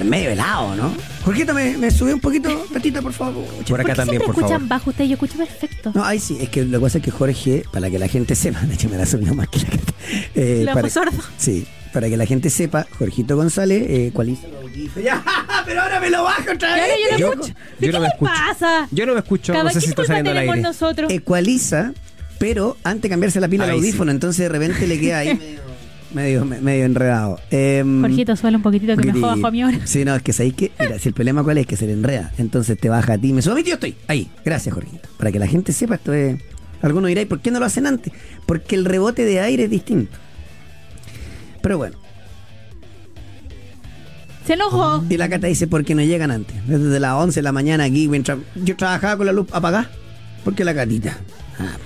que estar medio helado, ¿no? Jorgito, ¿me, me sube un poquito, Tatita, por favor? ¿Por Por acá qué también, siempre por escuchan favor. bajo usted? Yo escucho perfecto. No, ahí sí, es que lo que pasa es que Jorge, para que la gente sepa, de hecho me la subió más que la gente. Eh, Lo para- hago sordo. Sí, para que la gente sepa, Jorgito González, eh, los audífonos. Ya, pero ahora me lo bajo otra vez. yo no Yo- escucho. yo ¿De no qué me le escucho. pasa? Yo no me escucho, Cada no sé ¿qué si está saliendo al tenemos aire. nosotros? Ecualiza, pero antes de cambiarse la pila al Ahí sí. audífono, entonces de repente le queda ahí medio, medio, medio enredado. Em, Jorgito, suele un poquitito que me joda a mi hora. Sí, no, es que sabéis que, mira, si el problema cuál es que se le enreda, entonces te baja a ti, me sube, yo estoy ahí. Gracias, Jorgito. Para que la gente sepa, esto es. Algunos dirán, ¿por qué no lo hacen antes? Porque el rebote de aire es distinto. Pero bueno, Se enojó. y la Cata dice, ¿por qué no llegan antes? Desde las 11 de la mañana aquí, mientras yo trabajaba con la luz apagada. ¿Por qué la Catita? Ah,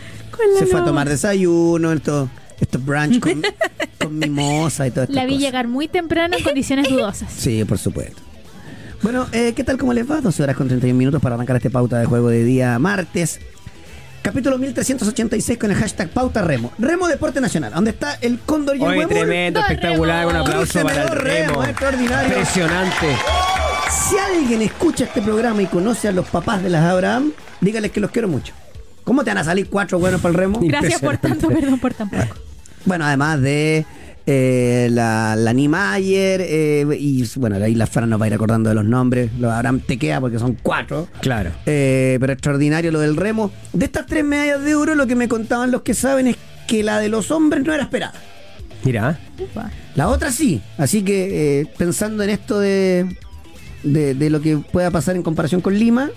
se fue a luz. tomar desayuno, estos estos brunch con, con mimosa y todo La vi llegar muy temprano en condiciones dudosas. Sí, por supuesto. Bueno, eh, ¿qué tal? ¿Cómo les va? 12 horas con 31 minutos para arrancar este pauta de juego de día martes. Capítulo 1386 con el hashtag Pauta Remo. Remo Deporte Nacional, donde está el cóndor y el tremendo, ¡Dos espectacular. Un aplauso para el Dos remos, remo. extraordinario. Impresionante. Si alguien escucha este programa y conoce a los papás de las Abraham, dígales que los quiero mucho. ¿Cómo te van a salir cuatro buenos para el remo? Gracias por tanto, perdón por tan poco. Bueno, además de eh, la, la Niemeyer, eh, y bueno, ahí la Fran nos va a ir acordando de los nombres. Los Abraham te queda porque son cuatro. Claro. Eh, pero extraordinario lo del remo. De estas tres medallas de oro, lo que me contaban los que saben es que la de los hombres no era esperada. Mira. La otra sí. Así que eh, pensando en esto de, de, de lo que pueda pasar en comparación con Lima.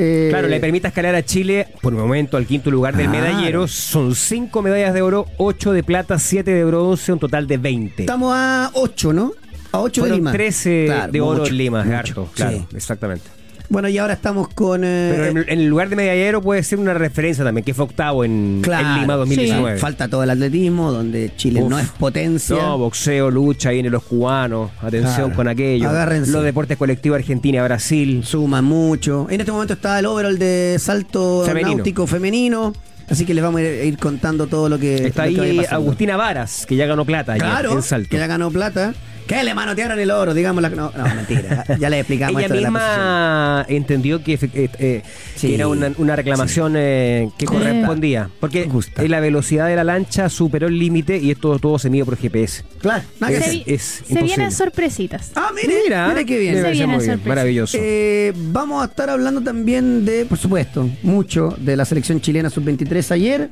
Eh, claro, le permite escalar a Chile por el momento al quinto lugar del Claro. medallero. Son cinco medallas de oro, ocho de plata, siete de bronce, un total de 20. Estamos a 8, ¿no? A 8 de Lima. 13 Claro, de oro mucho, en Lima, mucho. harto. Claro, Sí. exactamente. Bueno, y ahora estamos con. eh, Pero en, en el lugar de medallero puede ser una referencia también, que fue octavo en, Claro, en Lima 2019. Falta todo el atletismo, donde Chile Uf. no es potencia. No, boxeo, lucha, vienen los cubanos, atención Claro. con aquello. Agárrense. Los deportes colectivos Argentina, Brasil. Suma mucho. En este momento está el overall de salto Femenino. náutico femenino. Así que les vamos a ir, contando todo lo que. Está lo que vaya ahí. Agustina Varas, que ya ganó plata Claro, en salto. que ya ganó plata. Que le manotearon el oro, digamos. La... No, no, mentira. Ya le explicamos Ella esto de la posición. misma entendió que, eh, eh, Sí. que era una, una reclamación eh, que Correcta. correspondía. Porque Justa. la velocidad de la lancha superó el límite y esto todo se mide por GPS. Claro, nada que Es- Se, hacer. vi- es se imposible. vienen sorpresitas. Ah, mire, mire qué bien. me Se parece viene muy bien. Maravilloso. Eh, vamos a estar hablando también de, por supuesto, mucho de la selección chilena sub-23 ayer.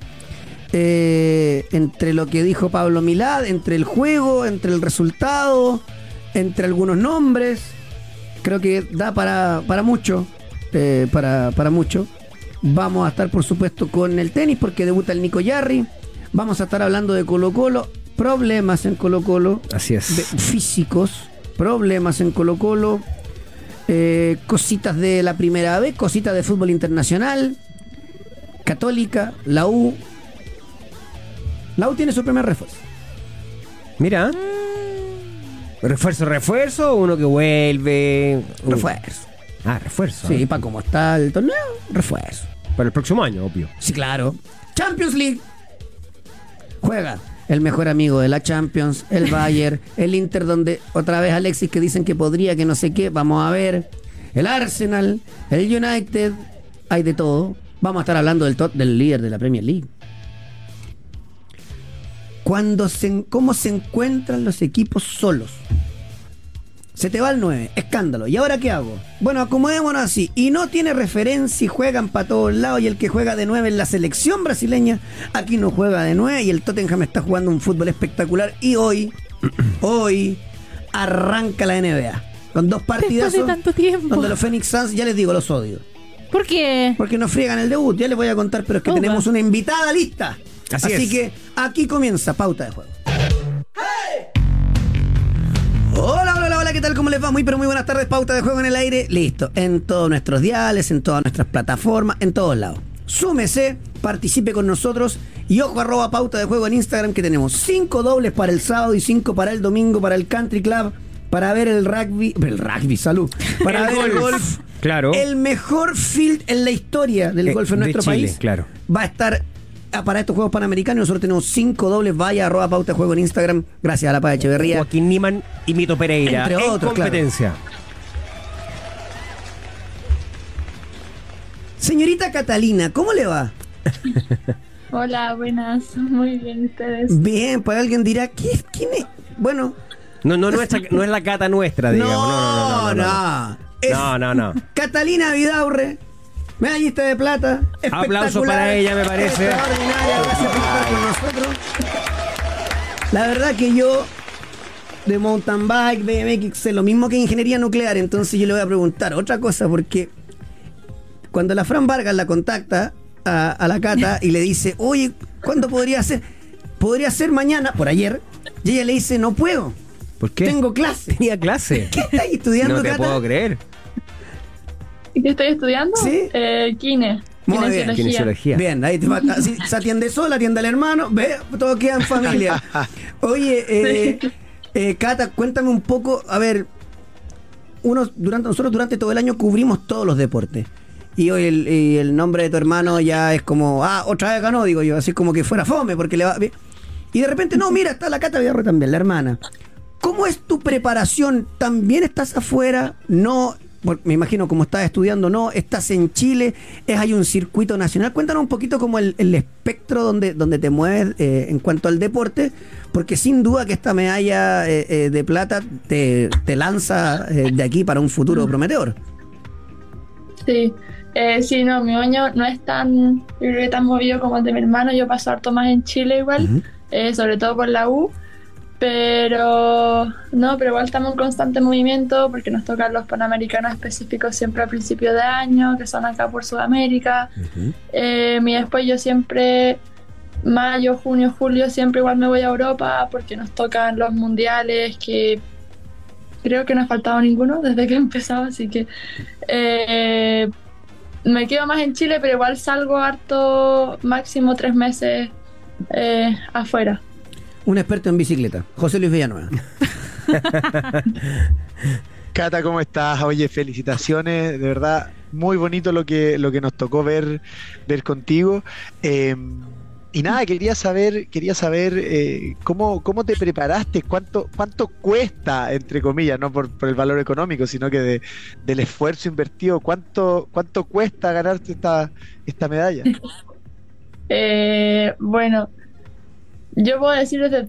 Eh, entre lo que dijo Pablo Milad, entre el juego, entre el resultado, entre algunos nombres. Creo que da para, para mucho. eh, para, para mucho. Vamos a estar, por supuesto, con el tenis porque debuta el Nico Yarri. Vamos a estar hablando de Colo Colo. Problemas en Colo Colo Así es. de- físicos, problemas en Colo Colo, eh, cositas de la primera vez, cositas de fútbol internacional, Católica, la U. La U tiene su primer refuerzo. Mira. Refuerzo, refuerzo, uno que vuelve. un- Refuerzo. Ah, refuerzo. Sí, ¿eh? para cómo está el torneo, refuerzo. Para el próximo año, obvio. Sí, claro. Champions League. Juega el mejor amigo de la Champions, el Bayern, el Inter, donde otra vez Alexis que dicen que podría, que no sé qué, vamos a ver. El Arsenal, el United, hay de todo. Vamos a estar hablando del, top, del líder de la Premier League. Cuando se, ¿Cómo se encuentran los equipos solos? Se te va el 9, escándalo. ¿Y ahora qué hago? Bueno, acomodémonos así. Y no tiene referencia y juegan para todos lados. Y el que juega de 9 en la selección brasileña, aquí no juega de 9. Y el Tottenham está jugando un fútbol espectacular. Y hoy, hoy, arranca la NBA. Con dos. Después de tanto tiempo. Donde los Phoenix Suns, ya les digo, los odio. ¿Por qué? Porque nos friegan el debut. Ya les voy a contar, pero es que Opa. tenemos una invitada lista. Así es. que aquí comienza Pauta de Juego. Hola, hola, hola, hola, ¿qué tal? ¿Cómo les va? Muy, pero muy buenas tardes. Pauta de Juego en el aire. Listo. En todos nuestros diales, en todas nuestras plataformas, en todos lados. Súmese, participe con nosotros y ojo arroba pauta de juego en Instagram que tenemos cinco dobles para el sábado y cinco para el domingo para el Country Club para ver el rugby, el rugby, salud, para El ver el golf. golf. Claro. El mejor field en la historia del Eh, golf en de nuestro Chile, país. claro. Va a estar para estos Juegos Panamericanos. Nosotros tenemos cinco dobles. Vaya, arroba pauta juego en Instagram. Gracias a la Paz Echeverría. Joaquín Niman y Mito Pereira. Entre en otros, claro. competencia. Señorita Catalina, ¿cómo le va? Hola, buenas. Muy bien, ¿ustedes? Bien, pues alguien dirá, ¿qué, ¿quién es? Bueno, No, no, no es la cata nuestra, digamos. No, no, no. No, no, no. no. Es No, no, no. Catalina Vidaurre, medallista de plata. Aplauso para ella, me parece. Extraordinaria, gracias por estar con nosotros. La verdad que yo de mountain bike, BMX, sé lo mismo que ingeniería nuclear, entonces yo le voy a preguntar otra cosa, porque cuando la Fran Vargas la contacta a, a la Cata y le dice, oye, ¿cuándo podría ser? Podría ser mañana, por ayer, y ella le dice, no puedo, ¿Por qué? tengo clase. Tenía clase. ¿Qué estás estudiando, No te Cata? puedo creer. ¿Y ¿Qué estoy estudiando? Sí. Eh, kine. Muy bien. Kinesiología. Bien, ahí te va- así se atiende sola, atiende al hermano, ve, todo queda en familia. Oye, eh, eh, Cata, cuéntame un poco, a ver, uno, durante, nosotros durante todo el año cubrimos todos los deportes. Y hoy el, y el nombre de tu hermano ya es como, ah, otra vez ganó, digo yo, así como que fuera fome, porque le va. Y de repente, no, mira, está la Cata Villarro también, la hermana. ¿Cómo es tu preparación? ¿También estás afuera? No, me imagino como estás estudiando, no, estás en Chile, es hay un circuito nacional. Cuéntanos un poquito como el, el espectro donde, donde te mueves eh, en cuanto al deporte, porque sin duda que esta medalla eh, eh, de plata te, te lanza eh, de aquí para un futuro prometedor. Sí. Eh, sí, no, mi año no es tan, tan movido como el de mi hermano. Yo paso harto más en Chile igual, sobre todo por la U. Pero no, pero igual estamos en constante movimiento porque nos tocan los panamericanos específicos siempre a principio de año, que son acá por Sudamérica. Eh, y después yo siempre, mayo, junio, julio, siempre igual me voy a Europa porque nos tocan los mundiales que creo que no ha faltado ninguno desde que he empezado, así que eh, me quedo más en Chile, pero igual salgo harto, máximo tres meses eh, afuera. Un experto en bicicleta, José Luis Villanueva. Cata, ¿cómo estás? Oye, felicitaciones, de verdad, muy bonito lo que, lo que nos tocó ver, ver contigo. Eh, y nada, quería saber, quería saber eh, cómo, cómo te preparaste, cuánto, cuánto cuesta, entre comillas, no por, por el valor económico, sino que de- del esfuerzo invertido, cuánto, cuánto cuesta ganarte esta, esta medalla. Eh, bueno, yo puedo decir desde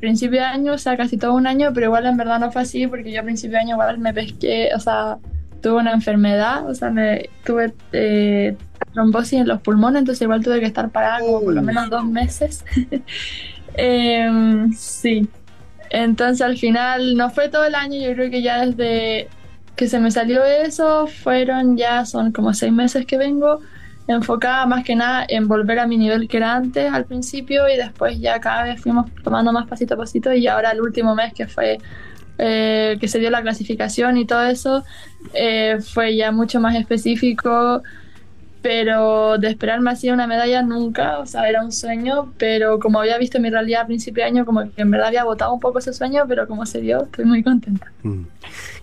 principio de año, o sea, casi todo un año, pero igual en verdad no fue así porque yo a principio de año igual me pesqué, o sea, tuve una enfermedad, o sea, me tuve eh, trombosis en los pulmones, entonces igual tuve que estar parada como por lo menos dos meses. Em, sí, entonces al final no fue todo el año, yo creo que ya desde que se me salió eso, fueron ya, son como seis meses que vengo enfocada más que nada en volver a mi nivel que era antes al principio y después ya cada vez fuimos tomando más pasito a pasito y ahora el último mes que fue eh, que se dio la clasificación y todo eso eh, fue ya mucho más específico pero de esperarme así una medalla nunca, o sea, era un sueño, pero como había visto mi realidad a principio de año, como que en verdad había botado un poco ese sueño, pero como se dio, estoy muy contenta. Mm.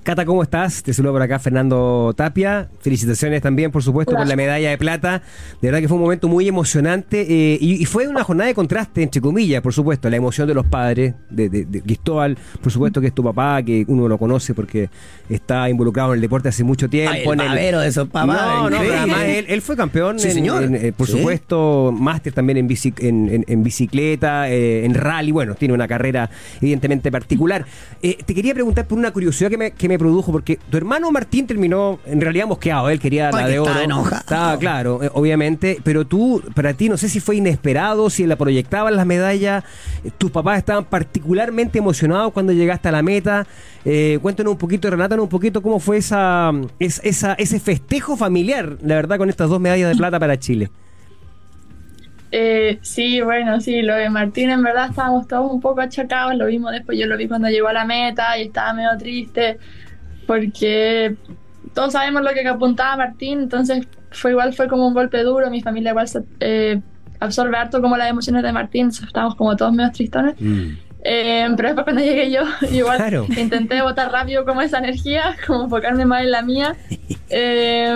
Cata, ¿cómo estás? Te saludo por acá Fernando Tapia. Felicitaciones también, por supuesto, por la medalla de plata. De verdad que fue un momento muy emocionante eh, y, y fue una jornada de contraste, entre comillas, por supuesto. La emoción de los padres, de, de- de Cristóbal, por supuesto que es tu papá, que uno lo conoce porque está involucrado en el deporte hace mucho tiempo. Ay, el en el- de esos papás, No, no, pero además él, él fue campeón, Sí, en- señor. en- eh, por Sí. supuesto, máster también en, bici- en, en- en bicicleta, eh, en rally. Bueno, tiene una carrera evidentemente particular. Eh, te quería preguntar por una curiosidad que me, que me produjo, porque tu hermano Martín terminó en realidad mosqueado. Él quería la de oro. estaba enojado. Estaba claro, eh, obviamente. Pero tú, para ti, no sé si fue inesperado, si la proyectaban las medallas. Tus papás estaban particularmente emocionados cuando llegaste a la meta. Eh, cuéntanos un poquito, relátanos un poquito cómo fue esa, es- esa, ese festejo familiar, la verdad, con estas dos medallas de plata para Chile. Eh, sí, bueno, sí, lo de Martín en verdad estábamos todos un poco achacados, lo vimos después, yo lo vi cuando llegó a la meta y estaba medio triste porque todos sabemos lo que apuntaba Martín, entonces fue igual, fue como un golpe duro, mi familia igual se, eh, absorbe harto como las emociones de Martín, estábamos como todos medio tristones. Eh, pero después cuando llegué yo, igual Claro. intenté botar rápido como esa energía, como enfocarme más en la mía. Eh,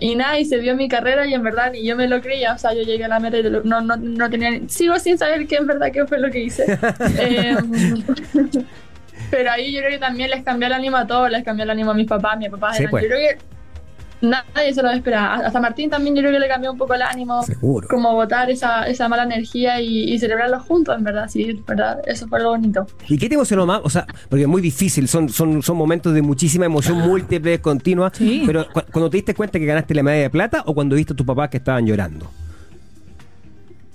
y nada, y se vio mi carrera y en verdad ni yo me lo creía. O sea, yo llegué a la meta y no, no, no tenía... Sigo sin saber qué en verdad qué fue lo que hice. Eh, pero ahí yo creo que también les cambió el ánimo a todos, les cambió el ánimo a mis papás, mis papás Sí, pues. Yo creo que nadie se lo esperaba. Hasta Martín también yo creo que le cambió un poco el ánimo Seguro. como botar esa, esa mala energía y, y celebrarlo juntos, en verdad, sí, verdad, eso fue lo bonito. ¿Y qué te emocionó más? O sea, porque es muy difícil, son, son, son momentos de muchísima emoción múltiple, continua. Sí. Pero cu- cuando te diste cuenta que ganaste la medalla de plata o cuando viste a tus papás que estaban llorando.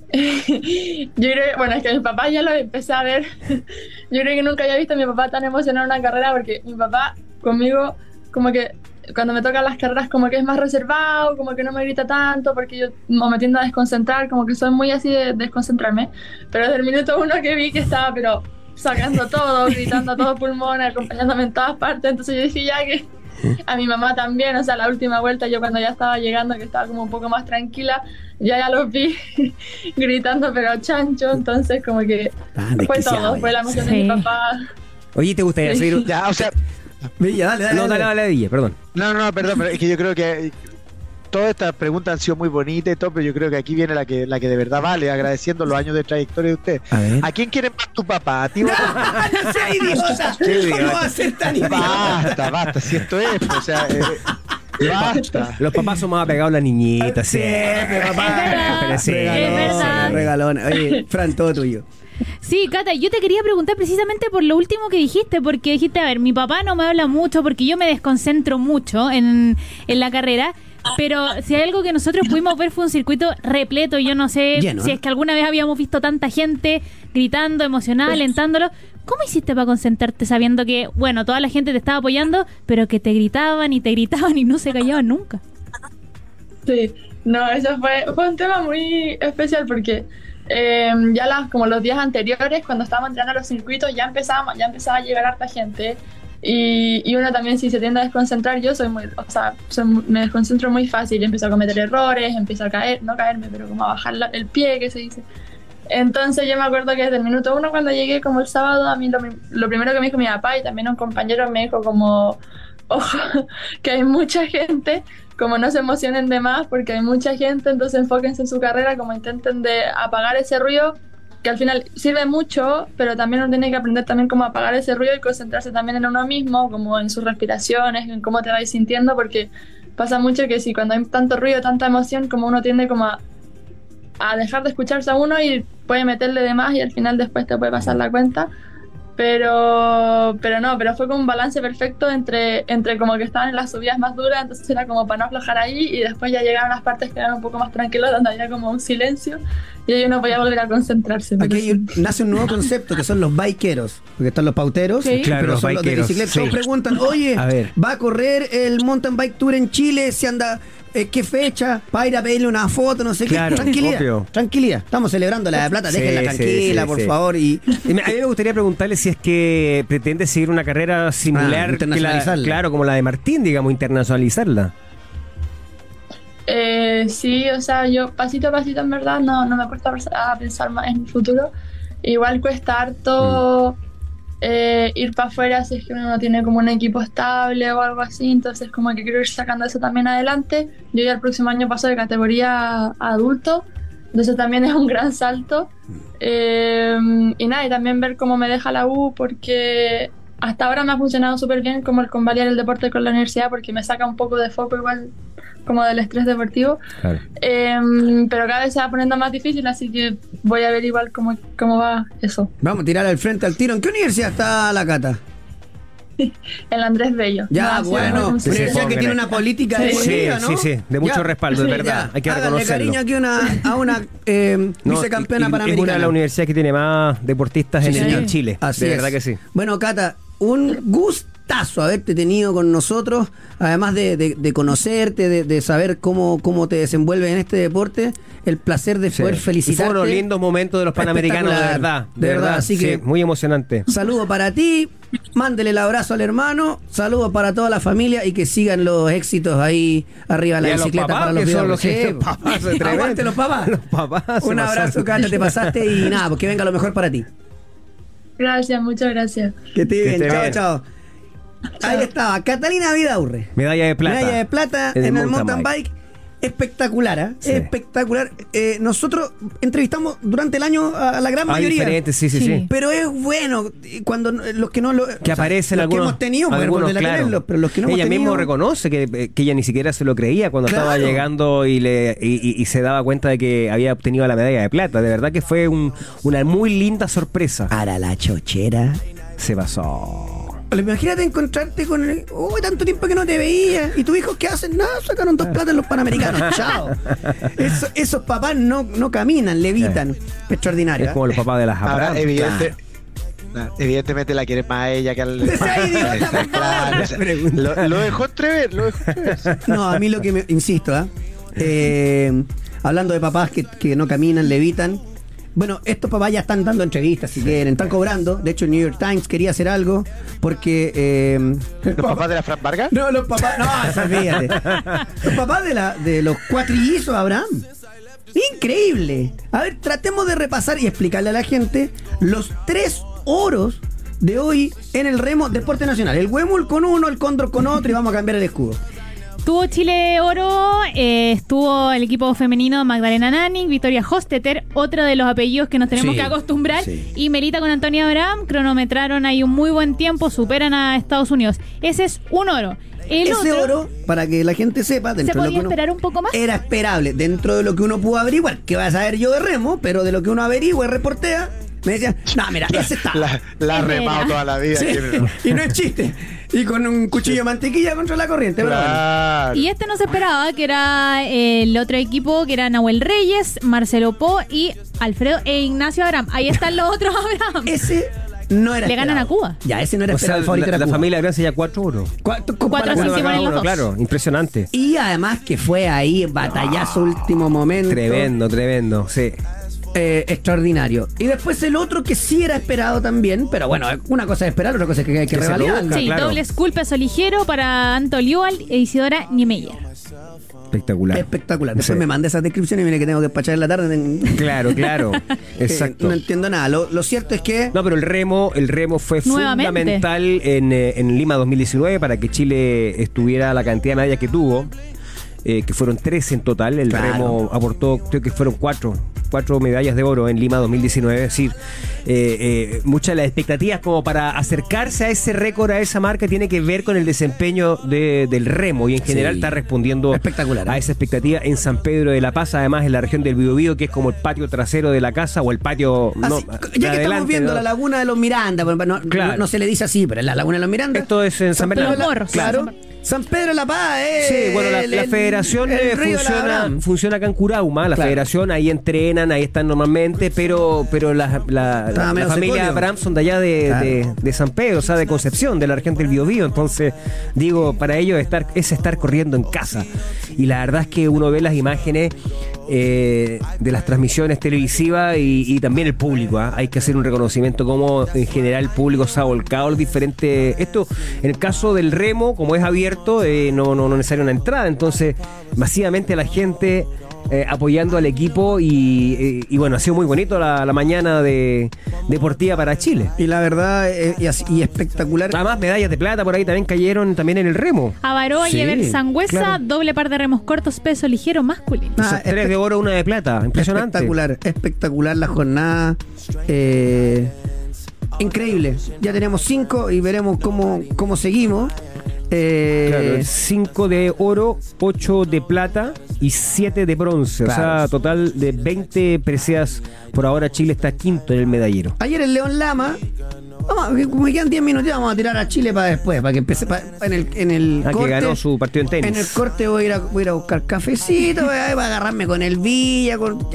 Yo creo bueno, es que mi papá ya lo empecé a ver. Yo creo que nunca había visto a mi papá tan emocionado en una carrera porque mi papá conmigo, como que cuando me tocan las carreras, como que es más reservado, como que no me grita tanto porque yo me tiendo a desconcentrar, como que soy muy así de desconcentrarme. Pero desde el minuto uno que vi que estaba, pero sacando todo, gritando a todo pulmón, acompañándome en todas partes, entonces yo dije ya que a mi mamá también, o sea, la última vuelta yo cuando ya estaba llegando, que estaba como un poco más tranquila, ya ya los vi gritando pero chancho, entonces como que Tan fue todo, fue la emoción de mi papá. Oye, ¿te gustaría seguir? Ya, o sea, Villa, dale, dale. No, dale, dale. perdón. no, no, perdón, pero es que yo creo que todas estas preguntas han sido muy bonitas y todo, pero yo creo que aquí viene la que, la que de verdad vale, agradeciendo los años de trayectoria de usted. A ver. ¿A quién quiere más tu papá? ¿A ti o a ¡No seas idiota! Qué ¿Cómo va a ser tan idiota? Basta, basta, si esto es, o sea, eh, basta. Los papás son más apegados a la niñita, sí. Siempre, papá. Es verdad, Pero sí. es verdad. Regalón. Oye, Fran, todo tuyo. Sí, Cata, yo te quería preguntar precisamente por lo último que dijiste, porque dijiste, a ver, mi papá no me habla mucho porque yo me desconcentro mucho en, en la carrera. Pero si hay algo que nosotros pudimos ver fue un circuito repleto, yo no sé Lleno, si es que alguna vez habíamos visto tanta gente gritando, emocionada, alentándolo. ¿Cómo hiciste para concentrarte sabiendo que, bueno, toda la gente te estaba apoyando, pero que te gritaban y te gritaban y no se callaban nunca? Sí, no, eso fue, fue un tema muy especial porque eh, ya las, como los días anteriores, cuando estábamos entrando a los circuitos, ya empezábamos, ya empezaba a llegar harta gente. Y, y uno también si se tiende a desconcentrar, yo soy muy, o sea, soy me desconcentro muy fácil, empiezo a cometer errores, empiezo a caer, no caerme, pero como a bajar la- el pie, que se dice. Entonces yo me acuerdo que desde el minuto uno cuando llegué como el sábado, a mí lo, lo primero que me dijo mi papá y también un compañero me dijo como, ojo, que hay mucha gente, como no se emocionen de más porque hay mucha gente, entonces enfóquense en su carrera, como intenten de apagar ese ruido, que al final sirve mucho, pero también uno tiene que aprender también cómo apagar ese ruido y concentrarse también en uno mismo, como en sus respiraciones, en cómo te vais sintiendo, porque pasa mucho que si cuando hay tanto ruido, tanta emoción, como uno tiende como a, a dejar de escucharse a uno y puede meterle de más y al final después te puede pasar la cuenta. Pero, pero no, pero fue como un balance perfecto entre, entre como que estaban en las subidas más duras, entonces era como para no aflojar ahí y después ya llegaron las partes que eran un poco más tranquilas, donde había como un silencio y ahí uno podía volver a concentrarse. Aquí un- nace un nuevo concepto que son los bikeros, porque están los pauteros, Sí. Claro, pero los son los de bikeros, bicicleta. sí. Preguntan, oye, A ver. va a correr el mountain bike tour en Chile, si anda, eh, qué fecha, para ir a pedirle una foto, no sé Claro, qué. Tranquilidad, obvio. tranquilidad. Estamos celebrando la de plata, Sí, déjenla sí, tranquila, sí, por sí. favor. Y Y me- A mí me gustaría preguntarle si es que pretende seguir una carrera Ah, similar, que la, internacionalizarla. claro, como la de Martín, digamos, internacionalizarla. Eh, sí, o sea, yo pasito a pasito en verdad no, no me cuesta pens- a pensar más en el futuro. Igual cuesta harto eh, ir para afuera si es que uno no tiene como un equipo estable o algo así, entonces como que quiero ir sacando eso también adelante. Yo ya el próximo año paso de categoría a adulto, entonces también es un gran salto. Eh, y nada, y también ver cómo me deja la U porque hasta ahora me ha funcionado súper bien como el convalidar el deporte con la universidad porque me saca un poco de foco igual como del estrés deportivo. Claro. Em, pero cada vez se va poniendo más difícil, así que voy a ver igual cómo, cómo va eso. vamos a tirar al frente al tiro. ¿En qué universidad está la Cata? El Andrés Bello. Ya, No, sí, bueno, no, sí, universidad sí. que tiene una política Sí. deportiva, Sí, ¿no? sí, sí, de mucho Ya. respaldo, es verdad. Ya, Hay que háganle reconocerlo. cariño aquí una, a una eh, No, vicecampeona y- y Es una de panamericana. las universidades que tiene más deportistas Sí, en, en Chile. Así de es. verdad que sí. Bueno, Cata, un gustazo haberte tenido con nosotros, además de, de- de conocerte, de, de saber cómo, cómo te desenvuelves en este deporte, el placer de Sí. poder Y felicitarte. fueron lindos momentos de los panamericanos, de verdad. De verdad, así sí, que- muy emocionante. Saludo para ti, mándele el abrazo al hermano, saludos para toda la familia y que sigan los éxitos ahí arriba de la Y a los bicicleta papás, para los videos. los que- Sí, papás. Aguante los papás. Los papás Un abrazo. Cata, te pasaste y nada, pues que venga lo mejor para ti. Gracias, muchas gracias. Que te Que chao, bien. chao. Ahí estaba, Catalina Vidaurre. Medalla de plata. Medalla de plata En en, el mountain bike. Espectacular, ¿eh? Sí. espectacular. Eh, nosotros entrevistamos durante el año a la gran Ah, mayoría. sí, sí, Sí. sí. Pero es bueno eh, cuando no- los que no lo. Que aparecen los algunos. que hemos tenido, algunos, claro. tenerlos, pero los que no ella hemos tenido. misma reconoce que, eh, que ella ni siquiera se lo creía cuando estaba llegando y, le, y, y- y se daba cuenta de que había obtenido la medalla de plata. De verdad que fue un- una muy linda sorpresa. Para la chochera. Se pasó. Pero Imagínate encontrarte con el. Uy, tanto tiempo que no te veía. ¿Y tus hijos qué hacen? Nada, sacaron dos platas en los panamericanos. Chao. Eso- esos papás no, no caminan, levitan. Extraordinario. Es ¿eh? como los papás de las Ahora, evidente- nah, evidentemente la quieres más a ella que al. Idiota. Claro, o sea, lo, lo dejó entrever, lo dejó entrever. No, a mí lo que me. Insisto, ¿ah? Eh, hablando de papás que, que no caminan, levitan. Bueno, estos papás ya están dando entrevistas si quieren, están cobrando. De hecho, el New York Times quería hacer algo porque. eh, ¿Los papás de la Fran Vargas? No, los papás. No, eso olvídate. Los papás de, la, de los cuatrillizos Abraham. Increíble. A ver, tratemos de repasar y explicarle a la gente los tres oros de hoy en el remo Deporte Nacional. El Huemul con uno, el Cóndor con otro y vamos a cambiar el escudo. Tuvo Chile oro, eh, estuvo el equipo femenino Magdalena Nanning, Victoria Hostetter, otro de los apellidos que nos tenemos Sí, que acostumbrar, sí. y Melita con Antonia Abraham, cronometraron ahí un muy buen tiempo, superan a Estados Unidos. Ese es un oro. El Ese otro, oro, para que la gente sepa, ¿se dentro de lo podía que uno- esperar un poco más? era esperable dentro de lo que uno pudo averiguar. Que va a saber yo de remo, pero de lo que uno averigua y reportea, me decían, no, mira, ese está. La, la remado toda la vida. Y no es chiste. Y con un cuchillo de mantequilla contra la corriente. pero. Claro. Y este no se esperaba, que era eh, el otro equipo, que era Nahuel Reyes, Marcelo Po y Alfredo e Ignacio Abraham. Ahí están los otros Abraham. Ese no era Le ganan esperado. a Cuba. Ya, ese no era O sea, esperado. el favorito la, era la Cuba. familia Abraham ya cuatro oros. Cuatro, Cuatro Uno cada ponen los uno, dos. claro, impresionante. Y además que fue ahí batallazo último momento. Tremendo, tremendo, sí. Eh, extraordinario. Y después el otro que sí era esperado también, pero bueno, una cosa es esperar, otra cosa es que hay que, Que revalidar. Sí, claro. doble school peso ligero para Anto Liual e Isidora Niemeyer. Espectacular. Espectacular. Después Sí. me mandé esas descripciones y mire que tengo que despachar en la tarde. Claro, claro. que Exacto. No entiendo nada. Lo, lo cierto es que. No, pero el remo, el remo fue Nuevamente. fundamental en, eh, en Lima 2019 para que Chile estuviera la cantidad de medallas que tuvo, eh, que fueron tres en total. El Claro. remo aportó, creo que fueron cuatro, cuatro medallas de oro en Lima 2019. Es decir, eh, eh, muchas de las expectativas como para acercarse a ese récord, a esa marca, tiene que ver con el desempeño de- del remo y en general Sí. está respondiendo Espectacular, ¿eh? a esa expectativa en San Pedro de la Paz, además en la región del Biobío, que es como el patio trasero de la casa o el patio... Así- ya que estamos adelante, viendo ¿no? la laguna de los Miranda, bueno, no, Claro. no- se le dice así, pero es la laguna de los Miranda. Esto es en San Pedro Bernardo. Claro. Claro. San Pedro de la Paz, eh. Sí, bueno, la, el- la el- federación el eh, de la funciona, funciona acá en Curauma, la Claro. federación, ahí entrenan, ahí están normalmente, pero pero la, la- familia. Abraham son de allá de, Claro. de- de San Pedro, o sea, de Concepción, de la región del Biobío, entonces digo, para ellos estar, es estar corriendo en casa. Y la verdad es que uno ve las imágenes eh, de las transmisiones televisivas y, también el público, ¿ah? hay que hacer un reconocimiento como en general el público se ha volcado diferentes... Esto, en el caso del remo, como es abierto, eh, no, no, no es necesaria una entrada, entonces masivamente la gente eh, apoyando al equipo y, eh, y bueno, ha sido muy bonito la, la mañana de deportiva para Chile. Y la verdad, eh, y, así- y espectacular. Además, medallas de plata por ahí también cayeron también en el remo. Avaroa Sí, y Ever Sangüesa, claro. doble par de remos cortos, peso ligero masculino. Ah, tres de oro, una de plata. Impresionante. Espectacular, espectacular la jornada. eh, increíble. Ya tenemos cinco y veremos cómo, cómo seguimos. Eh, Claro, 5 de oro, 8 de plata y 7 de bronce. O sea, total de 20 preseas. Por ahora Chile está quinto en el medallero. Ayer el León Lama. Vamos, como me quedan 10 minutos, vamos a tirar a Chile para después, para que empiece pa- en el, en el Ah, que ganó su partido en tenis. En el corte voy a ir a, voy a, buscar cafecito, voy a agarrarme con el Villa, con.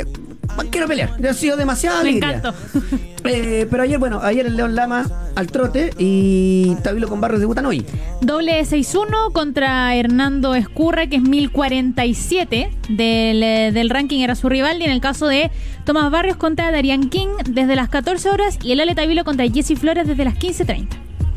Quiero pelear. Ha sido demasiado Me alegría. Eh, pero ayer, bueno, ayer el León Lama al trote y Tabilo con Barrios debutan hoy. Doble 6-1 contra Hernando Escurra, que es 1047 del, eh, del ranking, era su rival. Y en el caso de Tomás Barrios contra Darian King desde las 14 horas y el Ale Tabilo contra Jesse Flores desde las 15.30.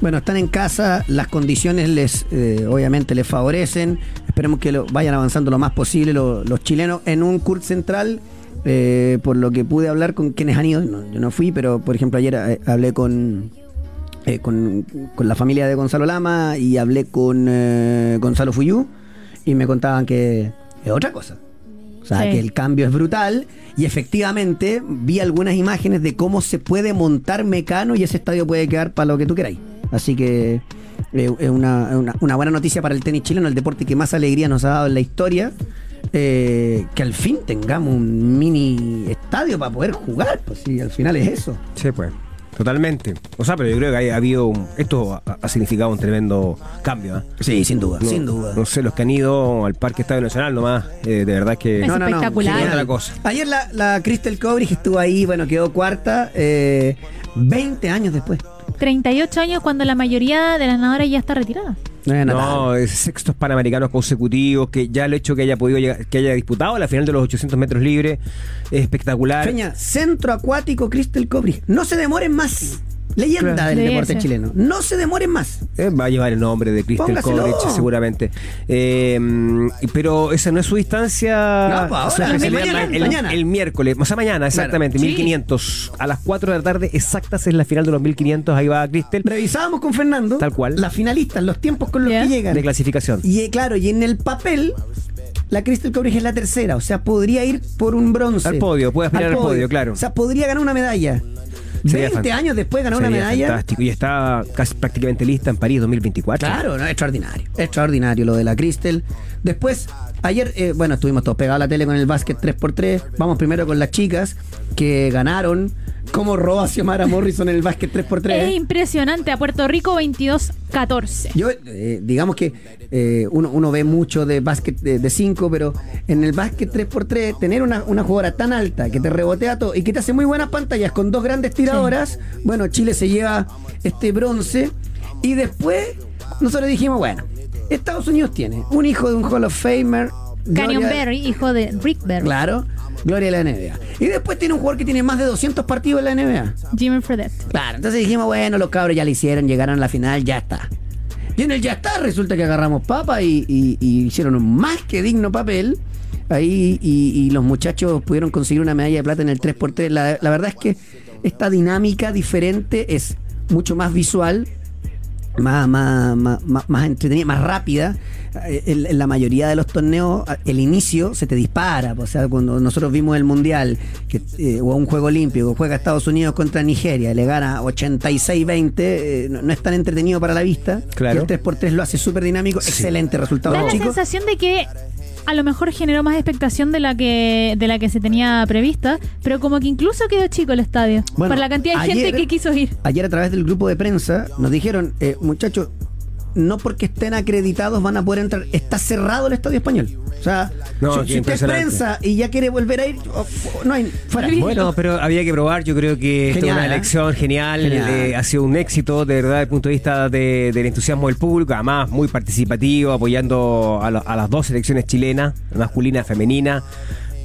Bueno, están en casa, las condiciones les, eh, obviamente les favorecen. Esperemos que lo, vayan avanzando lo más posible lo- los chilenos en un CURT central eh, por lo que pude hablar con quienes han ido, no, yo no fui, pero por ejemplo ayer eh, hablé con, eh, con, con la familia de Gonzalo Lama y hablé con eh, Gonzalo Fuyú y me contaban que es otra cosa. O sea, Sí. que el cambio es brutal y efectivamente vi algunas imágenes de cómo se puede montar Mecano y ese estadio puede quedar para lo que tú queráis. Así que eh, una, es una- una buena noticia para el tenis chileno, el deporte que más alegría nos ha dado en la historia. Eh, que al fin tengamos un mini estadio para poder jugar, pues sí, al final es eso. Sí, pues. Totalmente. O sea, pero yo creo que ha, ha habido. un- esto ha, ha significado un tremendo cambio. ¿eh? Sí, sin duda, No- sin duda. No sé, los que han ido al Parque Estadio Nacional nomás, eh, de verdad que. Es espectacular. genial la cosa. Ayer la, la Crystal Coverage estuvo ahí, bueno, quedó cuarta, eh, 20 años después. 38 años cuando la mayoría de las nadadoras ya está retirada. No es sextos panamericanos consecutivos, que ya el hecho que haya podido llegar- que haya disputado la final de los 800 metros libres es espectacular. Feña, Centro Acuático Crystal Coverage. No se demoren más. Leyenda Claro. del deporte chileno. No se demoren más. Eh, va a llevar el nombre de Crystal Póngaselo. Coverage seguramente. Eh, pero esa no es su distancia. No, pues su mañana, el, mañana. el miércoles, o sea, mañana, exactamente, Sí. 1500. A las 4 de la tarde exactas es la final de los 1500. Ahí va Crystal Revisábamos con Fernando. Tal cual. Las finalistas, los tiempos con los que llegan. de clasificación. Y eh, claro, y en el papel, la Crystal Coverage es la tercera. O sea, podría ir por un bronce. Al podio, puede aspirar al podio, claro. O sea, podría ganar una medalla. Sería 20 fant- años después ganar una medalla. fantástico. Y está casi prácticamente lista en París 2024. Claro, no, extraordinario. Extraordinario lo de la Crystal. Después, ayer, eh, bueno, estuvimos todos pegados a la tele con el básquet 3x3. Vamos primero con las chicas que ganaron. Cómo roba Xiomara Morrison en el básquet 3x3. Es impresionante. A Puerto Rico 22-14. Yo, eh, digamos que eh, uno, uno ve mucho de básquet de 5, pero en el básquet 3x3, tener una, una jugadora tan alta que te rebotea todo y que te hace muy buenas pantallas con dos grandes tiradoras, bueno, Chile se lleva este bronce. Y después, nosotros dijimos, bueno, Estados Unidos tiene un hijo de un Hall of Famer. Canyon Gloria- Berry, hijo de Rick Berry. Claro, Gloria de la NBA. Y después tiene un jugador que tiene más de 200 partidos en la NBA. Jimmy Fredette. Claro, entonces dijimos, bueno, los cabros ya lo hicieron, llegaron a la final, ya está. Y en el ya está, resulta que agarramos papa y, y- y hicieron un más que digno papel. Ahí y, y los muchachos pudieron conseguir una medalla de plata en el 3x3. La, la verdad es que esta dinámica diferente es mucho más visual, más, más, más, más- más entretenida, más rápida. Eh, En, en la mayoría de los torneos, el inicio se te dispara. O sea, cuando nosotros vimos el Mundial que, eh, o un Juego Olímpico, juega Estados Unidos contra Nigeria, y le gana 86-20, eh, no, no es tan entretenido para la vista. Claro. Y el 3x3 lo hace súper dinámico. Excelente resultado, Da la chicos. sensación de que a lo mejor generó más expectación de la que de la que se tenía prevista, pero como que incluso quedó chico el estadio Bueno, por la cantidad de ayer- gente que quiso ir. Ayer a través del grupo de prensa nos dijeron, eh, muchachos, no porque estén acreditados van a poder entrar. Está cerrado el estadio español. O sea, No, si, usted es prensa y ya quiere volver a ir, oh, oh, no hay fuera. Bueno, pero había que probar. Yo creo que esta es Genial, una ¿eh? elección genial. Genial. eh, ha sido un éxito, de verdad, desde el punto de vista de- del entusiasmo del público. Además, muy participativo, apoyando a, lo- a las dos selecciones chilenas, masculina y femenina.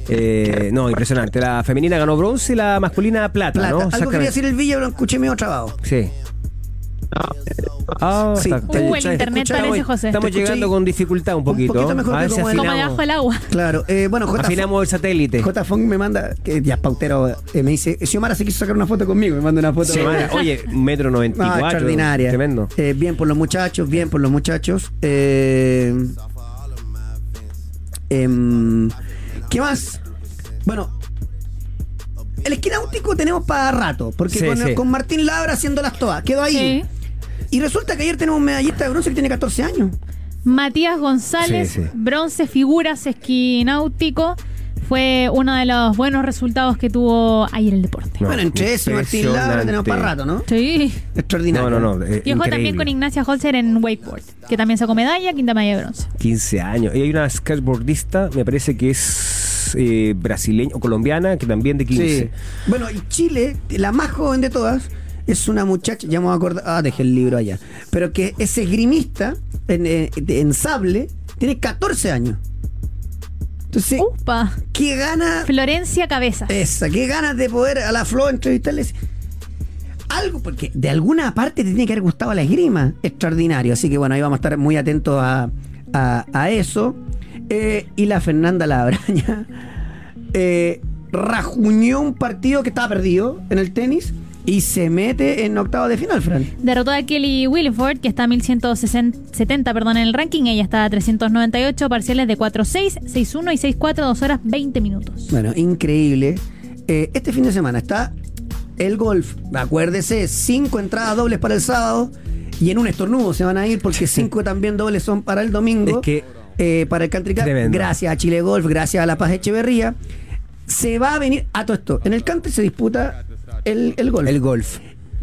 Eh, no, impresionante. La femenina ganó bronce y la masculina plata, Plata. ¿no? Algo quería decir el Villa, pero lo escuché medio trabado. Sí. Ah, Sí, está- Uh, el internet estamos- parece, José. Estamos llegando con dificultad un poquito. poquito mejor a que ver si como debajo del agua. Claro, eh, bueno, J. afinamos el satélite. J. Fong me manda, que ya pautero, eh, me dice, Xiomara se quiso sacar una foto conmigo, me manda una foto. Semana- Oye, un metro noventa y Ah, cuatro. extraordinaria. Tremendo. Eh, bien por los muchachos, bien por los muchachos. Eh, em, ¿Qué más? Bueno, el esquináutico tenemos para rato, porque Sí, con, sí. con Martín Labra haciéndolas todas, quedó ahí. Sí. Y resulta que ayer tenemos un medallista de bronce que tiene 14 años. Matías González, Sí, sí. bronce figuras esquináutico, fue uno de los buenos resultados que tuvo ayer el deporte. No, bueno, entre ese y Martín Labra tenemos para rato, ¿no? Sí. Extraordinario. No, no, no. eh, Y ojo también con Ignacia Holzer en wakeboard, que también sacó medalla, quinta medalla de bronce. 15 años. Y hay una skateboardista, me parece que es eh, brasileña o colombiana, que también de 15. Sí. Bueno, y Chile, la más joven de todas, es una muchacha, ya me voy a acordar, ah, dejé el libro allá, pero que es esgrimista en, eh, en sable, tiene 14 años. Entonces, Upa. ¿qué gana Florencia Cabeza. esa? ¿Qué ganas de poder a la Flo entrevistarles? Algo, porque de alguna parte te tiene que haber gustado la esgrima. Extraordinario. Así que bueno, ahí vamos a estar muy atentos a, a- a eso. Eh, y la Fernanda Labraña. eh, rajuñó un partido que estaba perdido en el tenis y se mete en octavo de final, Fran. Derrotó a Kelly Williford, que está a 1170 perdón, en el ranking. Ella está a 398, parciales de 4-6, 6-1 y 6-4, 2 horas 20 minutos. Bueno, increíble. Eh, este fin de semana está el golf. Acuérdese, cinco entradas dobles para el sábado y en un estornudo se van a ir porque cinco también dobles son para el domingo. Es que- eh, para el Country Club. Tremendo. Gracias a Chile Golf, gracias a La Paz Echeverría. Se va a venir a todo esto. En el country se disputa el, el golf. El golf.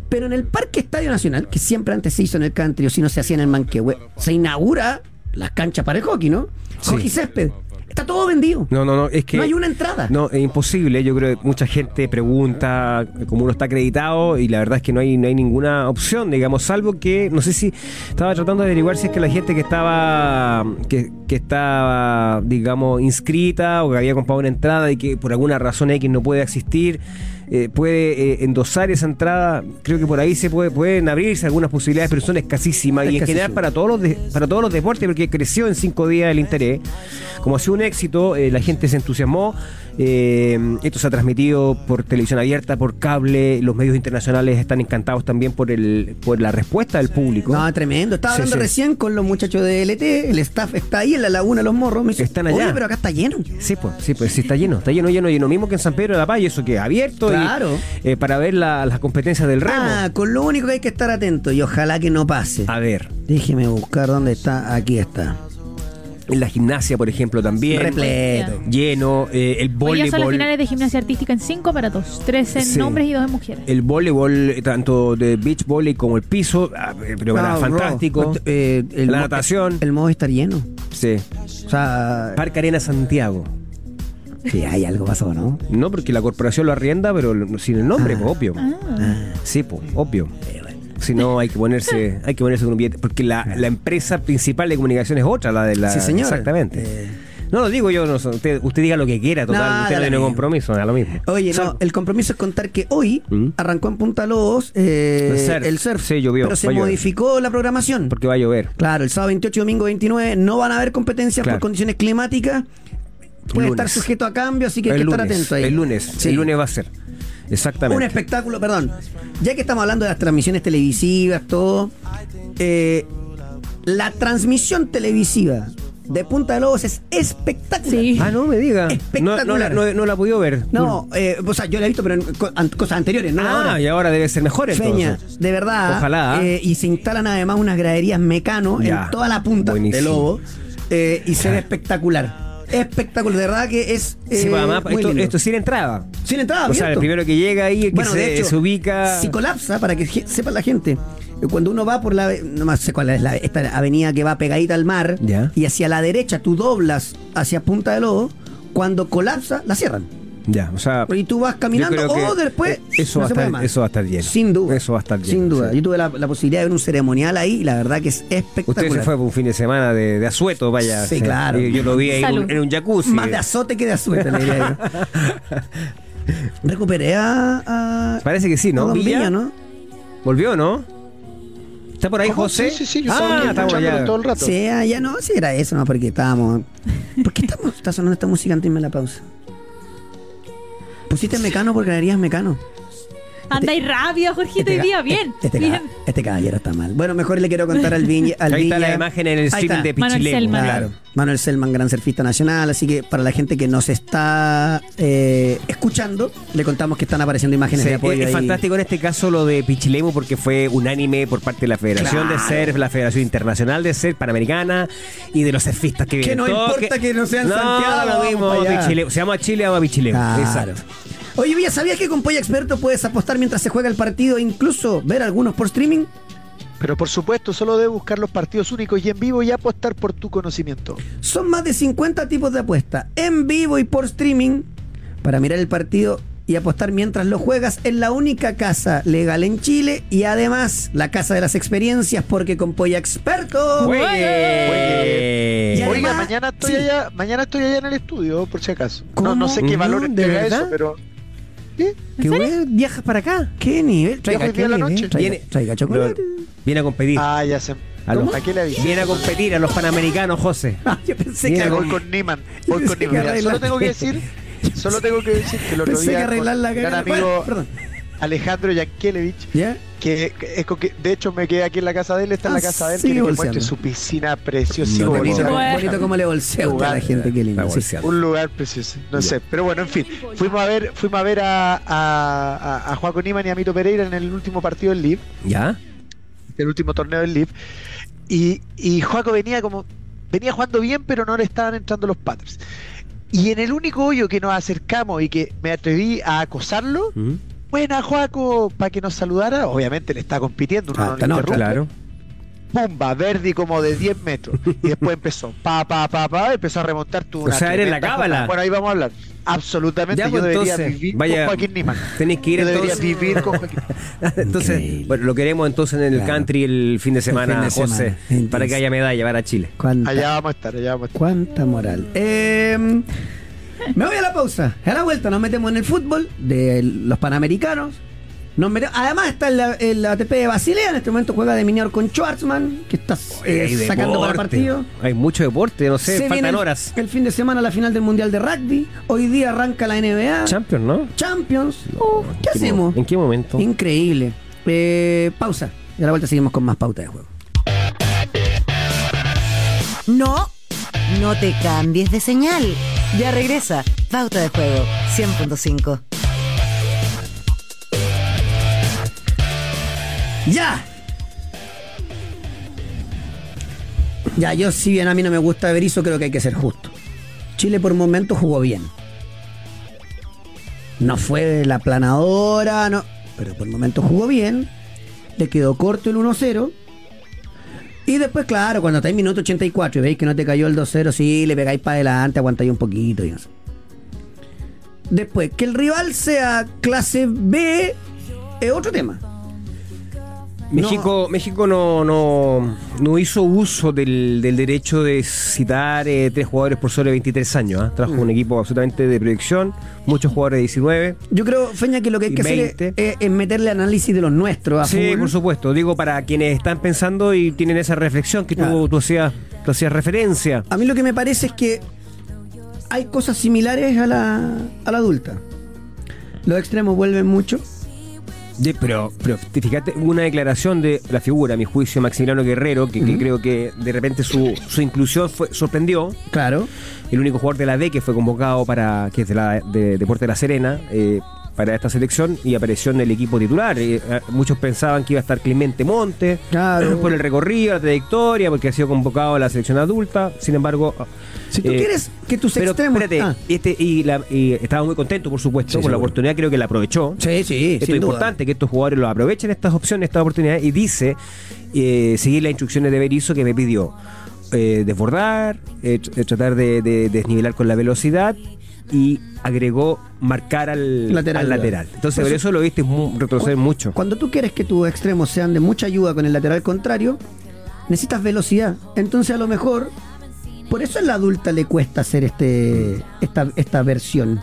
Pero en el Parque Estadio Nacional, que siempre antes se hizo en el country o si no se hacía en el Manquehue, se inaugura las canchas para el hockey, ¿no? Sí. Hockey césped. Está todo vendido. No, no, no, es que... No hay una entrada. No, es imposible. Yo creo que mucha gente pregunta cómo uno está acreditado y la verdad es que no hay, no hay ninguna opción, digamos, salvo que, no sé si estaba tratando de averiguar si es que la gente que estaba, que, que estaba, digamos, inscrita o que había comprado una entrada y que por alguna razón X no puede asistir, eh, puede eh, endosar esa entrada. Creo que por ahí se puede, pueden abrirse algunas posibilidades, pero son escasísimas y en general para todos los de- para todos los deportes porque creció en cinco días el interés. Como ha sido un éxito, eh, la gente se entusiasmó. eh, esto se ha transmitido por televisión abierta, por cable. Los medios internacionales están encantados también por el por la respuesta del público. No, tremendo. Estaba hablando sí. recién con los muchachos de LT, el staff está ahí en la laguna Los Morros. Me dice, Están allá. "Oye, pero acá está lleno. Sí, pues, sí, pues sí, está lleno, está lleno, lleno, lleno. Mismo que en San Pedro de la Paz, y eso que abierto Claro. eh, para ver la- las competencias del remo. Ah, con lo único que hay que estar atento y ojalá que no pase. A ver, Déjeme buscar dónde está. Aquí está. en la gimnasia, por ejemplo, también. Repleto. Lleno, eh, el Hoy ya son las voleibol. finales de gimnasia artística en 5 para dos. 3 en Sí. hombres y 2 en mujeres. El voleibol, eh, tanto de beach volley como el piso, ah, pero Ah, fantástico. Eh, el La natación. El modo estar lleno. Sí. O sea, Parque Arena Santiago. Sí, hay algo pasó, ¿no? No, porque la corporación lo arrienda, pero sin el nombre, Ah. pues, obvio. Ah. Sí, pues, obvio. Si no, hay que ponerse, hay que ponerse con un billete. Porque la, la empresa principal de comunicación es otra, la de la. Sí, señor. Exactamente. Eh. No lo digo yo, no, sé, usted, usted diga lo que quiera, total. No, usted no tiene compromiso, da lo mismo. Oye, no, el compromiso es contar que hoy ¿Mm? arrancó en Punta Lobos eh, El surf. el surf. Sí, llovió, Pero se modificó la programación. Porque va a llover. Claro, el sábado 28 y domingo 29 no van a haber competencias Claro. por condiciones climáticas. Puede Lunes. estar sujeto a cambio, así que hay el que lunes, estar atento ahí. El lunes, Sí. el lunes va a ser. Exactamente. Un espectáculo, perdón. Ya que estamos hablando de las transmisiones televisivas, todo. eh, la transmisión televisiva de Punta de Lobos es espectacular. Sí. Ah, no me diga. No, no, la, Espectacular. no- no la he podido ver. No, eh, o sea, yo la he visto, pero en an- cosas anteriores, no Ah, ahora. y ahora debe ser mejor entonces. Feña, de verdad. Ojalá, eh, y se instalan además unas graderías mecano Ya. en toda la punta Buenísimo. de lobo. eh, y se ve espectacular. Espectacular, de verdad que es. Sí, eh, pues, además, muy esto, lindo. esto sin entrada. Sin entrada, o sea, el primero que llega ahí, que Bueno, se, de hecho, se ubica. Si colapsa, para que sepa la gente, eh, cuando uno va por la. No más sé cuál es la, esta avenida que va pegadita al mar, Ya. y hacia la derecha tú doblas hacia Punta de Lobo, cuando colapsa, la cierran. Ya, o sea. Y tú vas caminando o después. Eso, no va puede estar, más. eso va a estar lleno. Sin duda. Eso va a estar lleno. Sin duda. sí. Yo tuve la, la posibilidad de ver un ceremonial ahí y la verdad que es espectacular. Usted se fue por un fin de semana de, de asueto, vaya. Sí, claro. Y Yo lo vi ahí en un, Salud. en un jacuzzi. Más de azote que de azuete, le diría yo. Recuperé a. a- Parece que sí, ¿no? Villa? Villa, ¿no? ¿Volvió, ¿no? ¿Está por ahí ¿Cómo? José? Sí, sí, sí, yo estaba ah, escuchándolo ya. todo el rato. Sí, ah, ya no, sí era eso, no, porque estábamos. ¿Por qué estamos, está sonando esta música antes de la pausa? Pusiste mecano por galerías mecano. Andáis rápido, Jorgito, hoy ca- día. Bien. Este, bien. este caballero está mal. Bueno, mejor le quiero contar al Viña. Al Ahí está la imagen en el está. de Manuel Pichilemu. Selman. Claro. Manuel Selman, gran surfista nacional. Así que para la gente que nos está eh, escuchando, le contamos que están apareciendo imágenes Sí, de apoyo. es fantástico en este caso lo de Pichilemu porque fue unánime por parte de la Federación de. Surf, la Federación Internacional de Surf Panamericana y de los surfistas que vienen. no Todo importa que no sea en no, Santiago, lo mismo. Pichilemu. Se llama Chile, vamos a Pichilemu. Claro. Exacto. Oye, Villa, ¿sabías que con Polla Experto puedes apostar mientras se juega el partido e incluso ver algunos por streaming? Pero por supuesto, solo debes buscar los partidos únicos y en vivo y apostar por tu conocimiento. Son más de 50 tipos de apuesta en vivo y por streaming para mirar el partido y apostar mientras lo juegas en la única casa legal en Chile y además la casa de las experiencias porque con Polla Experto Juegue. Y Oiga, mañana estoy sí. allá, mañana estoy allá en el estudio, por si acaso. ¿Cómo? No, no sé qué Ujú, valor ¿de verdad? eso, pero. ¿Sí? ¿Qué? ¿Viajas para acá? ¿Qué nivel? Viajo hoy día en la noche. Traiga, Viene- traiga chocolate. Viene a competir. Ah, ya sé. A los- ¿A qué le avisé? Viene a competir a los panamericanos, José. Ah, yo pensé Mira, que Voy con Niman. Voy con Niman. que solo tengo que decir, solo tengo que decir que lo otro Pensé que día arreglar con la gran amigo Bueno, perdón. Alejandro Yankelevich, ¿Ya? que es con que, de hecho me quedé aquí en la casa de él, está en Ah, la casa de él, quiere que muestre su piscina preciosa, No. Bonito como le bolsea a usted a la gente, qué lindo. Está sí. bolseando. Un lugar precioso, no sé, pero bueno, en fin, fuimos a ver, fuimos a ver a, a, a, a Joaco Niman y a Mito Pereira en el último partido del Live, ¿Ya? el último torneo del Live, y, y Joaco venía como, venía jugando bien, pero no le estaban entrando los patterns. Y en el único hoyo que nos acercamos y que me atreví a acosarlo, ¿Mm? Buena Joaco, para que nos saludara, obviamente le está compitiendo, uno Ah, no interrumpe. Claro. pumba, Verdi como de 10 metros. Y después empezó, pa, pa, pa, pa, empezó a remontar tu. O sea, eres la cábala. Bueno, ahí vamos a hablar. Absolutamente, Ya, yo pues, debería entonces, vivir vaya- con Joaquín Niman. Tenéis que ir Yo debería entonces. vivir con Joaquín entonces, Increíble. bueno, lo queremos entonces en el Claro. country el fin de semana, fin de José, semana. Entonces. para que haya medalla para Chile. ¿Cuánta, Allá vamos a estar, allá vamos a estar. cuánta moral? Eh, me voy a la pausa. A la vuelta nos metemos en el fútbol de los Panamericanos. Nos metemos- además está el, el ATP de Basilea. En este momento juega de minior con Schwarzman, que está eh, sacando para deporte. partido. Hay mucho deporte, no sé, Se faltan horas. El fin de semana la final del Mundial de Rugby. Hoy día arranca la NBA. Champions, ¿no? Champions. Uh, ¿Qué ¿En hacemos? ¿En qué momento? Increíble. Eh, pausa. Y a la vuelta seguimos con más pauta de juego. No, no te cambies de señal. Ya regresa. Pauta de juego 100.5. ¡Ya! Ya, yo si bien a mí no me gusta Berizzo, creo que hay que ser justo. Chile por momentos jugó bien. No fue la planadora, no, pero por momentos jugó bien. Le quedó corto el 1-0. Y después, claro, cuando está en minuto 84 y veis que no te cayó el 2-0, sí, le pegáis para adelante, aguantáis un poquito y. Después, que el rival sea clase B es otro tema. México, México no, no, no hizo uso del, del derecho de citar eh, tres jugadores por sobre 23 años. ¿ah? Trajo Mm. un equipo absolutamente de proyección, muchos jugadores de 19. Yo creo, Feña, que lo que hay que hacer 20. es, es- es meterle análisis de los nuestros a Sí, full. por supuesto. Digo, para quienes están pensando y tienen esa reflexión que tú, Claro. tú hacías, tú hacías referencia. A mí lo que me parece es que hay cosas similares a la, a la adulta. Los extremos vuelven mucho. De- pero, pero fíjate, hubo una declaración de la figura, a mi juicio, Maximiliano Guerrero, que, creo que de repente su, su inclusión fue, sorprendió. Claro. El único jugador de la D que fue convocado para, que es de la de Deporte de la Serena, eh, para esta selección y apareció en el equipo titular. Eh, eh, muchos pensaban que iba a estar Clemente Monte Claro. por el recorrido, la trayectoria, porque ha sido convocado a la selección adulta. Sin embargo, Si tú eh, quieres que tus pero extremos. espérate, Ah, este, y, la- y estaba muy contento, por supuesto, Sí, por la seguro. oportunidad, creo que la aprovechó. sí, sí, Esto es duda. importante, que estos jugadores lo aprovechen estas opciones, estas oportunidades, y dice eh, seguir las instrucciones de Berizzo que me pidió eh, desbordar, eh, tr- tratar de, de desnivelar con la velocidad y agregó marcar al Lateral, al claro. lateral. Entonces, Por por eso- lo viste retroceder mucho. Cuando tú quieres que tus extremos sean de mucha ayuda con el lateral contrario, necesitas velocidad. Entonces, a lo mejor, por eso a la adulta le cuesta hacer este esta, esta versión.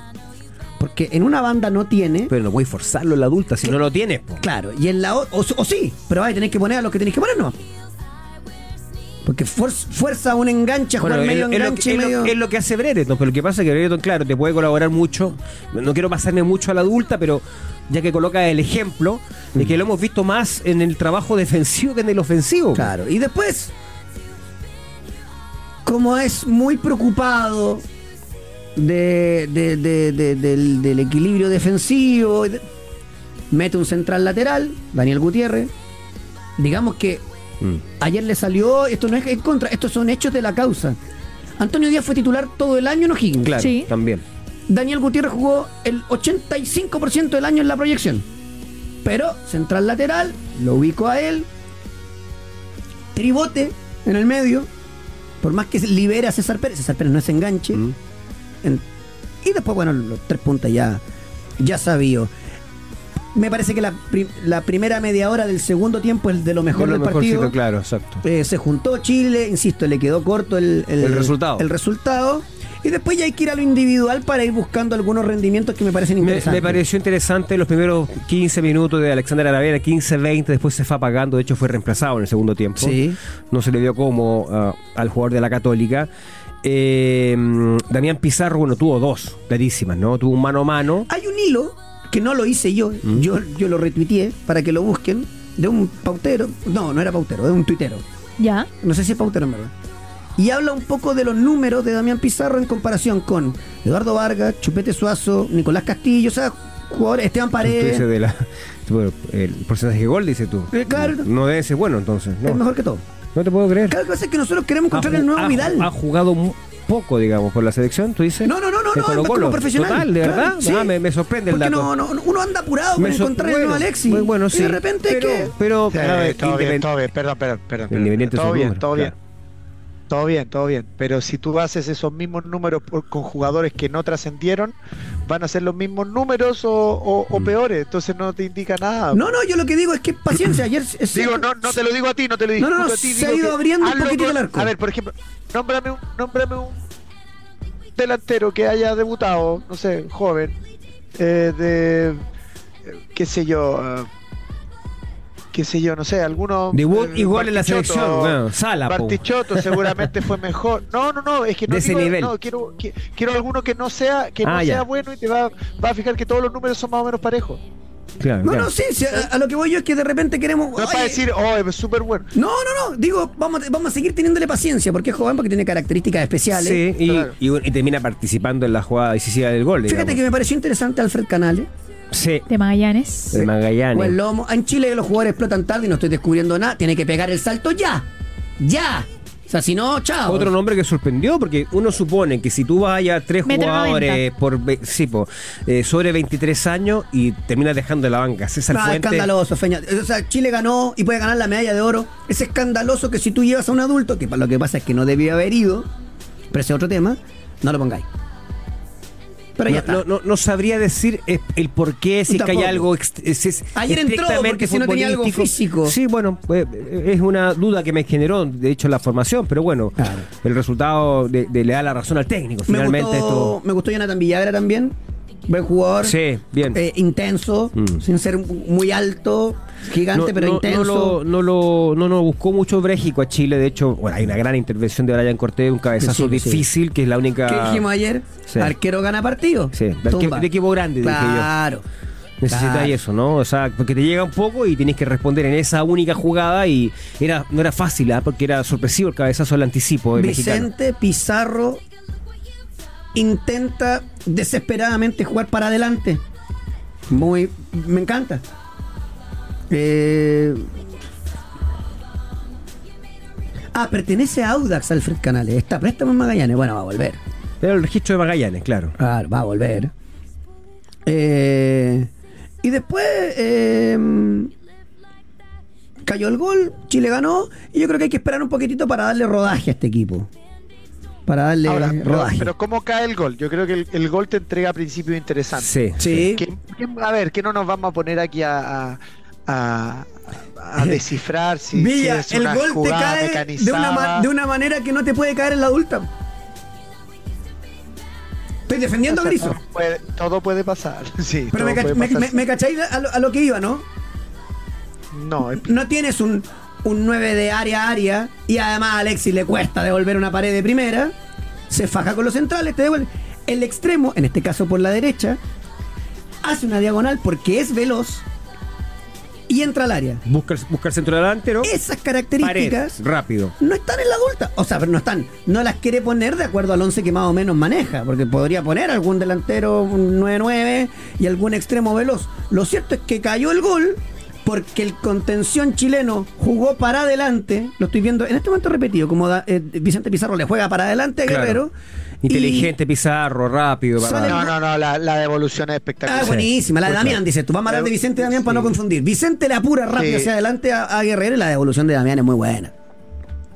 Porque en una banda no tiene. Pero no voy a forzarlo en la adulta si no lo tienes. po. Claro, y en la o, o- o sí, pero vas a tener que poner a los que tenés que poner, no. Porque fuer- fuerza un enganche, Bueno, jugar es, medio es lo, enganche que- es lo- medio. es lo que hace Brereton, pero lo que pasa es que Brereton, claro, te puede colaborar mucho. No quiero pasarme mucho a la adulta, pero ya que coloca el ejemplo de que lo hemos visto más en el trabajo defensivo que en el ofensivo. Claro, y después, como es muy preocupado de, de- de- de- del, del equilibrio defensivo, mete un central lateral, Daniel Gutiérrez. Digamos que Mm. ayer le salió, esto no es en contra, estos son hechos de la causa. Antonio Díaz fue titular todo el año en O'Higgins. Claro, Sí. también. Daniel Gutiérrez jugó el 85% del año en la proyección. Pero central lateral, lo ubico a él. Tribote en el medio. Por más que libere a César Pérez, César Pérez no es enganche. Mm. En- y después, bueno, los tres puntas ya, ya sabía. Me parece que la, pri- la primera media hora del segundo tiempo es de lo mejor Es lo del mejorcito, partido. claro, exacto. Eh, se juntó Chile, insisto, le quedó corto el, El resultado. el resultado. Y después ya hay que ir a lo individual para ir buscando algunos rendimientos que me parecen interesantes. me pareció interesante los primeros 15 minutos de Alexander Aravena, 15-20, después se fue apagando, de hecho fue reemplazado en el segundo tiempo. Sí. No se le dio como ah, al jugador de la Católica. eh, Damián Pizarro, bueno, tuvo dos clarísimas, ¿no? Tuvo un mano a mano. Hay un hilo que no lo hice yo, Mm. yo, yo lo retuiteé para que lo busquen, de un pautero, no, no era pautero, de un tuitero, Ya. no sé si es pautero en verdad. Y habla un poco de los números de Damián Pizarro en comparación con Eduardo Vargas, Chupete Suazo, Nicolás Castillo, o sea, jugadores, Esteban Paredes, de la, bueno, el porcentaje de gol, dices tú. Eh, claro. No debe ser bueno, entonces. No, es mejor que todo. no te puedo creer. Cada cosa es que nosotros queremos Ha encontrar el nuevo ha- Vidal. Ha jugado poco, digamos, por la selección, tú dices. No, no, no, no, no, Colo Colo. como profesional. Total, de Claro, verdad. sí. Ah, me, me sorprende el Porque dato. no, no, uno anda apurado Me por sor- encontrar el nuevo bueno, Alexis. muy bueno, sí. Y de repente pero, es que. pero, Sí, a ver, todo bien, todo bien, perdón, perdón, perdón. perdón. Independiente todo bien, todo bien. Todo bien, todo bien. Pero si tú haces esos mismos números por- con jugadores que no trascendieron, van a ser los mismos números o, o- o Mm. peores. Entonces no te indica nada. No, no, yo lo que digo es que paciencia. Ayer es Digo, no, no te lo digo a ti, no te lo digo No, no, no, a ti. se ha ido abriendo un con- el arco. A ver, por ejemplo, nómbrame un, nómbrame un delantero que haya debutado, no sé, joven, eh, de, eh, qué sé yo, eh, qué sé yo, no sé, alguno... Debut eh, y gol en la selección. Bueno, Sala. Bartichotto seguramente fue mejor. No, no, no, es que no De ese digo- nivel. no, quiero, qui- quiero alguno que no sea, que no Ah, ya. sea bueno y te va, va a fijar que todos los números son más o menos parejos. Claro, No, claro. no, sí, sí, a, a lo que voy yo es que de repente queremos. No es para decir, oh, es súper bueno. No, no, no. Digo, vamos, a- vamos a seguir teniéndole paciencia porque es joven, porque tiene características especiales. Sí, y, Claro. y- y termina participando en la jugada decisiva del gol. Fíjate digamos. que me pareció interesante Alfred Canales. Sí, De Magallanes. de Magallanes. Lomo. En Chile los jugadores explotan tarde y no estoy descubriendo nada. Tiene que pegar el salto ya. Ya. O sea, si no, chao. Otro nombre que sorprendió, porque uno supone que si tú vas a tres Metro jugadores 90. por sí, po, eh, sobre 23 años y terminas dejando la banca. César Ah, Fuente. escandaloso, Feña. O sea, Chile ganó y puede ganar la medalla de oro. Es escandaloso que si tú llevas a un adulto, que lo que pasa es que no debía haber ido, pero ese es otro tema, no lo pongáis. Pero ya No, está. no, no- no sabría decir eh, el por qué, si es que hay algo. ex- es- es Ayer entró porque si no tenía algo físico. Sí, bueno, eh, es una duda que me generó, de hecho, la formación, pero bueno, Claro. el resultado de- de- le da la razón al técnico. me, Finalmente, gustó, me gustó Jonathan Villagra también. Buen jugador. Sí, bien. eh, intenso, Mm. sin ser muy alto, gigante, pero intenso. No lo, no lo, no buscó mucho Bréjico a Chile. De hecho, bueno, hay una gran intervención de Brian Cortés, un cabezazo Sí, sí. difícil, que es la única. ¿Qué dijimos ayer? Sí. Arquero gana partido. Sí, de, equipo grande, dije yo. Claro. Necesitas Claro. eso, ¿no? O sea, porque te llega un poco y tienes que responder en esa única jugada y era no era fácil, ¿ah? porque era sorpresivo el cabezazo del anticipo mexicano. Vicente Pizarro intenta desesperadamente jugar para adelante. Muy. Me encanta. Eh, ah, pertenece a Audax Alfred Canales. Está préstamo en Magallanes. Bueno, va a volver. Era el registro de Magallanes, claro. Claro, va a volver. Eh, y después eh, cayó el gol, Chile ganó, y yo creo que hay que esperar un poquitito para darle rodaje a este equipo. Para darle Ahora, pero, rodaje. pero ¿cómo cae el gol? Yo creo que el, el gol te entrega principios interesantes. Sí. sí. Que- que- a ver, que no nos vamos a poner aquí a, a, a- a descifrar si, Villa, si es el una gol te cae de mecanizada. una, de una manera que no te puede caer en la adulta. Estoy defendiendo a O sea, Griso. todo puede- todo puede pasar. Sí, Pero me, puede me, me- me cacháis a lo, a lo que iba, ¿no? No, es- No tienes un, un 9 de área a área y además a Alexis le cuesta devolver una pared de primera. Se faja con los centrales, te devuelve. El extremo, en este caso por la derecha, hace una diagonal porque es veloz y entra al área. Busca busca el centro delantero. Esas Pared, características rápido. no están en la adulta. O sea, pero no están. No las quiere poner de acuerdo al 11 que más o menos maneja. Porque podría poner algún delantero un 9-9 y algún extremo veloz. Lo cierto es que cayó el gol porque el contención chileno jugó para adelante. Lo estoy viendo en este momento repetido. Como da- eh, Vicente Pizarro le juega para adelante a Claro. Guerrero. Inteligente, Pizarro, rápido. Para- no, no, no, la, la devolución es Ah, espectacular. buenísima. La de Damián, dice tú. Vamos a hablar de Vicente Damián para no confundir. Vicente le apura rápido Sí. hacia adelante a, a Guerrero y la devolución de Damián es muy buena.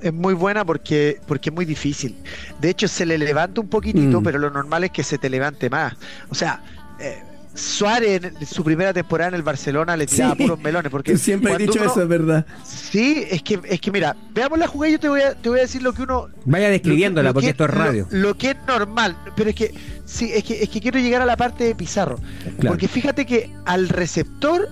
es muy buena porque, porque es muy difícil. De hecho, se le levanta un poquitito, Mm. pero lo normal es que se te levante más. O sea, eh, Suárez en su primera temporada en el Barcelona le tiraba Sí. puros melones. Porque Siempre he dicho uno- eso, es verdad. Sí, es que, es que mira, veamos la jugada y yo te voy a, te voy a decir lo que uno. Vaya describiéndola, que- porque esto es radio. Lo, lo que es normal, pero es que sí, es que, es que quiero llegar a la parte de Pizarro. Claro. Porque fíjate que al receptor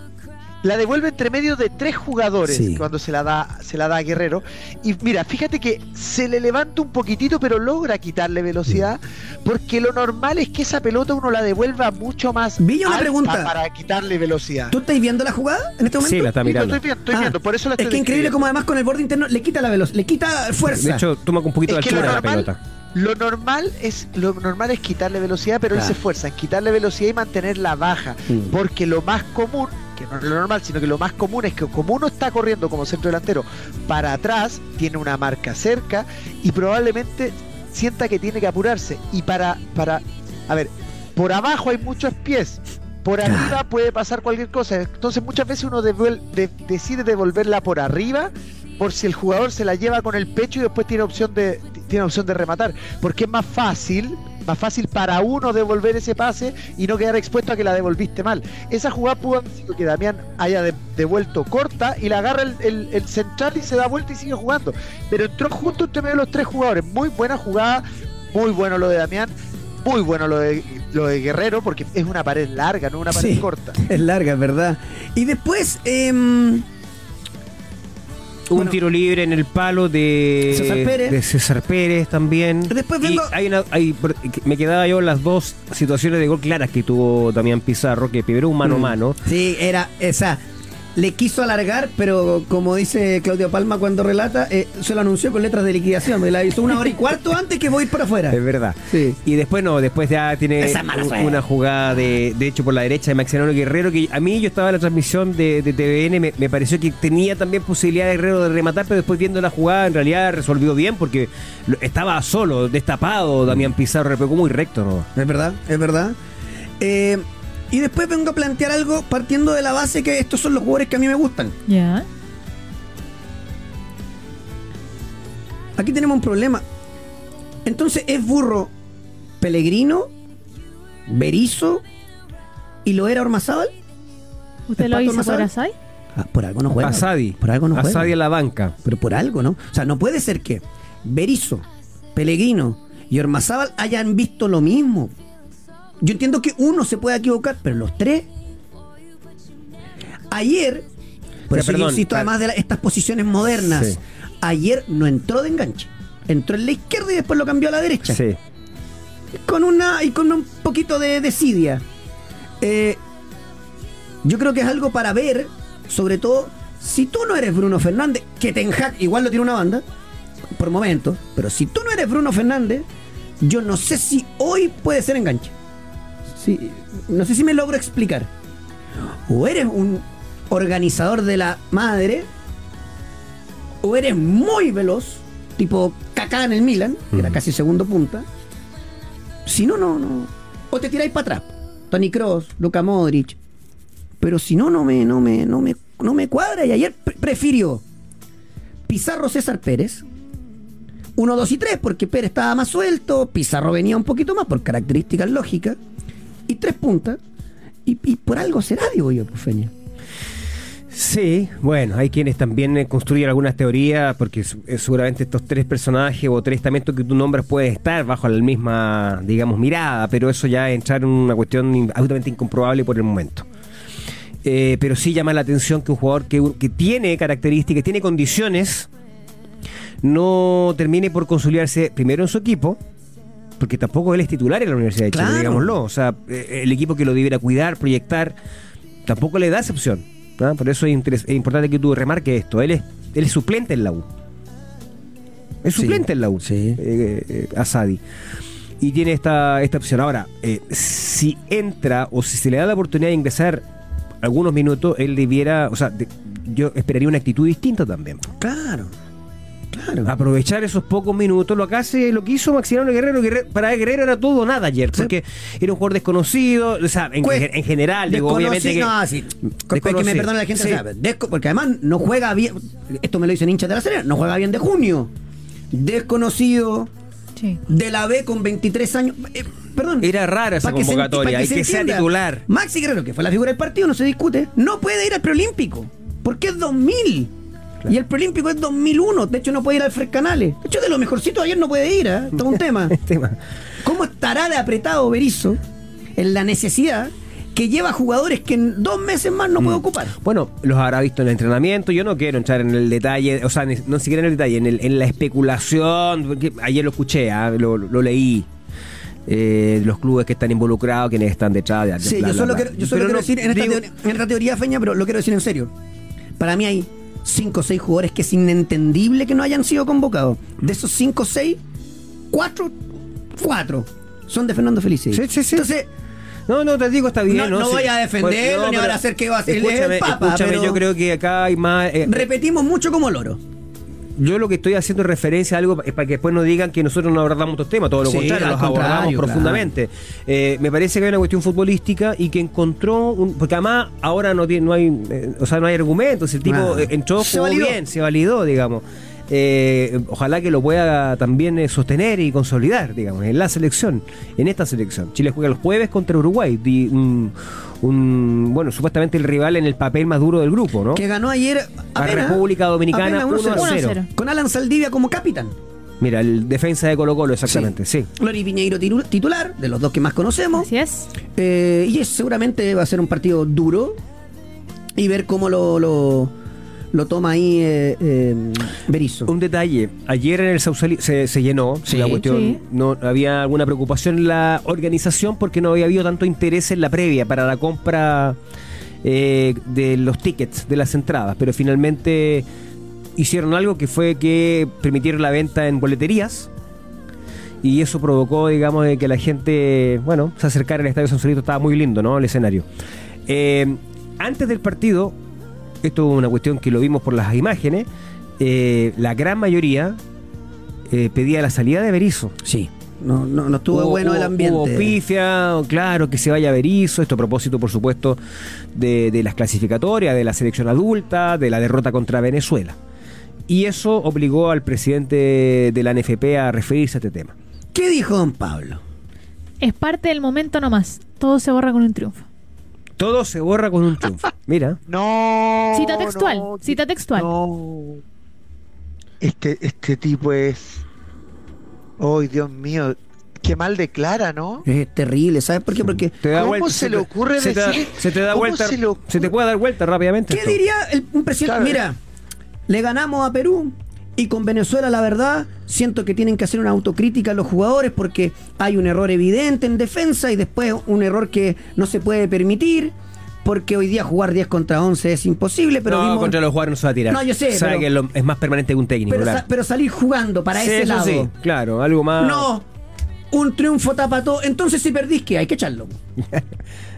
la devuelve entre medio de tres jugadores Sí. cuando se la da se la da a Guerrero y mira fíjate que se le levanta un poquitito pero logra quitarle velocidad porque lo normal es que esa pelota uno la devuelva mucho más Villa, una alta pregunta. para quitarle velocidad ¿Tú estás viendo la jugada en este momento? Sí, la está Sí, mirando. estoy viendo, estoy Ah, viendo, por eso la Es estoy que increíble como además con el borde interno le quita la velocidad, le quita fuerza. De hecho, toma con un poquito Es de altura la pelota. lo normal es lo normal es quitarle velocidad, pero él Claro. se esfuerza en quitarle velocidad y mantenerla baja, Mm. porque lo más común, que no es lo normal, sino que lo más común es que como uno está corriendo como centro delantero para atrás, tiene una marca cerca y probablemente sienta que tiene que apurarse y para para a ver, por abajo hay muchos pies. Por Claro. arriba puede pasar cualquier cosa. Entonces muchas veces uno devuel- de- decide devolverla por arriba por si el jugador se la lleva con el pecho y después tiene opción de tiene opción de rematar, porque es más fácil, más fácil para uno devolver ese pase y no quedar expuesto a que la devolviste mal. Esa jugada pudo haber sido que Damián haya de- devuelto corta y la agarra el, el- el central y se da vuelta y sigue jugando. Pero entró justo entre medio de los tres jugadores. Muy buena jugada, muy bueno lo de Damián, muy bueno lo de lo de Guerrero, porque es una pared larga, no una pared Sí. corta. Es larga, es verdad. Y después, em, Un Bueno. tiro libre en el palo de César Pérez. de César Pérez también. Después Y vengo- hay una- hay- me quedaba yo las dos situaciones de gol claras que tuvo Damián Pizarro, que primero un mano a Mm. mano. Sí, era esa. Le quiso alargar, pero como dice Claudio Palma cuando relata, eh, se lo anunció con letras de liquidación. Me la hizo una hora y cuarto antes que voy para afuera. Es verdad. Sí. Y después no, después ya tiene un- una jugada de, de hecho por la derecha de Maximiliano Guerrero, que a mí yo estaba en la transmisión de, de TVN, me, me pareció que tenía también posibilidad de Guerrero de rematar, pero después viendo la jugada en realidad resolvió bien porque estaba solo, destapado, Damián Pizarro, repegó muy recto, ¿no? Es verdad, es verdad. Eh, y después vengo a plantear algo partiendo de la base que estos son los jugadores que a mí me gustan. Ya. Aquí tenemos un problema. Entonces es burro Pellegrino, Berizo y lo era Ormazábal. ¿Usted ¿El lo hizo por? Asai? Ah, por algo no juega. Asadi. Por algo no juega. Asadi en la banca. Pero por algo, ¿no? O sea, no puede ser que Berizo, Pellegrino y Ormazábal hayan visto lo mismo. Yo entiendo que uno se puede equivocar, pero los tres. Ayer, por Ya, eso yo insisto, ah, además de la- estas posiciones modernas, Sí. ayer no entró de enganche. Entró en la izquierda y después lo cambió a la derecha. Sí. Con una y con un poquito de desidia. Eh, yo creo que es algo para ver, sobre todo si tú no eres Bruno Fernández, que Ten Hag igual lo tiene una banda, por momentos, pero si tú no eres Bruno Fernández, yo no sé si hoy puede ser enganche. Sí, no sé si me logro explicar. O eres un organizador de la madre, o eres muy veloz, tipo Kaká en el Milan, que era casi segundo punta. Si no, no, no. O te tiráis para atrás. Tony Cross, Luka Modric. Pero si no, no me, no me, no me, no me cuadra. Y ayer pre- prefirió Pizarro César Pérez. 1, 2 y 3, porque Pérez estaba más suelto, Pizarro venía un poquito más por características lógicas. Y tres puntas. Y, por algo será, digo yo, pues. Sí, bueno, hay quienes también eh, construyen algunas teorías, porque eh, seguramente estos tres personajes o tres estamentos que tú nombras pueden estar bajo la misma, digamos, mirada, pero eso ya entrar en una cuestión absolutamente incomprobable por el momento. Eh, pero sí llama la atención que un jugador que, que tiene características, tiene condiciones, no termine por consolidarse primero en su equipo, porque tampoco él es titular en la Universidad de Chile, Claro. digámoslo. O sea, eh, el equipo que lo debiera cuidar, proyectar, tampoco le da esa opción. Por eso es, importante que tú remarques esto. Él es, él es suplente en la U. Es Sí, suplente en la U, sí. eh, eh, Asadi. Y tiene esta, esta opción. Ahora, eh, si entra o si se le da la oportunidad de ingresar algunos minutos, él debiera, o sea, de- yo esperaría una actitud distinta también. Claro. Claro. Aprovechar esos pocos minutos, lo que hace, lo que hizo Maximiliano Guerrero, Guerrero- para Guerrero era todo o nada ayer, Sí. porque era un jugador desconocido, o sea, en, en general, digo, obviamente que, no, sí. Que me Desconocido. perdone la gente, Sí. o sea, desco- porque además no juega bien, esto me lo dicen hinchas de la Serena, no juega bien de junio. Desconocido, Sí. de la B con 23 años. eh, perdón. Era rara esa que convocatoria, y se que sea titular. Maxi Guerrero, que fue la figura del partido, no se discute, no puede ir al preolímpico, porque es 2000. Y el preolímpico es 2001, de hecho no puede ir al Fred Canales. De hecho, de lo mejorcito ayer no puede ir, ¿eh? todo un tema. Tema. ¿Cómo estará de apretado Berizzo en la necesidad que lleva jugadores que en dos meses más no puede ocupar. Bueno, los habrá visto en el entrenamiento. Yo no quiero entrar en el detalle, o sea, ni- no siquiera en el detalle, en, el- en la especulación. porque ayer lo escuché, ah, lo, lo leí. eh, los clubes que están involucrados, quienes están detrás. de- Sí, bla, yo solo bla. quiero, yo solo quiero no, decir en esta, digo- teoría, en esta teoría feña, pero lo quiero decir en serio. Para mí hay cinco o seis jugadores que es inentendible que no hayan sido convocados. De esos cinco o seis, cuatro, cuatro son de Fernando Felice. Sí, sí, sí. Entonces, No, no, te digo, está bien. No- no Sí. voy a defenderlo, Pues, ni pero- ahora hacer que va a ser- el papa, escúchame, pero- yo creo que acá hay más. eh, repetimos mucho como loro. Yo lo que estoy haciendo es referencia a algo es para que después no digan que nosotros no abordamos estos temas, todo lo Sí, contrario, los abordamos profundamente. Eh, me parece que hay una cuestión futbolística y que encontró, un- porque además ahora no tiene, no hay, eh, o sea, no hay argumentos, el tipo eh, entró, jugó bien, se validó, digamos. Eh, ojalá que lo pueda también eh, sostener y consolidar, digamos, en la selección, en esta selección. Chile juega el jueves contra Uruguay, di- un, un- bueno, supuestamente el rival en el papel más duro del grupo, ¿no? Que ganó ayer A República Dominicana apenas 1 a 0. 1-0. Con Alan Saldivia como capitán. Mira, el defensa de Colo Colo, exactamente, sí. Lori Piñeiro titular, de los dos que más conocemos. Así es. Eh, y es- seguramente va a ser un partido duro. Y ver cómo lo, lo, lo toma ahí eh, eh, Berizzo. Un detalle, ayer en el Sausalito se, se llenó, Sí. la cuestión, Sí. no había alguna preocupación en la organización porque no había habido tanto interés en la previa para la compra eh, de los tickets, de las entradas, pero finalmente hicieron algo que fue que permitieron la venta en boleterías y eso provocó, digamos, de que la gente, bueno, se acercara al Estadio Sausalito, estaba muy lindo, ¿no? El escenario. Eh, antes del partido, esto es una cuestión que lo vimos por las imágenes, eh, la gran mayoría eh, pedía la salida de Berizzo. Sí. No, no, no estuvo Hubo- bueno el ambiente. Hubo pifia, claro, que se vaya Berizzo, esto a propósito, por supuesto, de, de las clasificatorias, de la selección adulta, de la derrota contra Venezuela. Y eso obligó al presidente de la NFP a referirse a este tema. ¿Qué dijo don Pablo? Es parte del momento nomás. Todo se borra con un triunfo. Todo se borra con un triunfo. Mira. No. Cita textual, no, cita textual. No. Este, este tipo es. ¡Ay, Dios mío! Qué mal declara, ¿no? Es terrible, ¿sabes por qué? Porque Te da ¿Cómo vuelta, se te- le ocurre se te da- decir- se te da cómo vuelta. se te puede dar vuelta rápidamente. ¿Qué esto. diría el, un presidente? Claro. Mira, le ganamos a Perú y con Venezuela, la verdad, siento que tienen que hacer una autocrítica a los jugadores porque hay un error evidente en defensa y después un error que no se puede permitir porque hoy día jugar 10 contra 11 es imposible, pero no, vimos- contra los jugadores no se va a tirar. No, yo sé, Sabe pero- que es más permanente que un técnico. pero, claro. sa- pero salir jugando para Sí, ese eso lado. sí, claro, algo más. No, un triunfo tapa todo. Entonces si perdís, ¿qué? Hay que echarlo.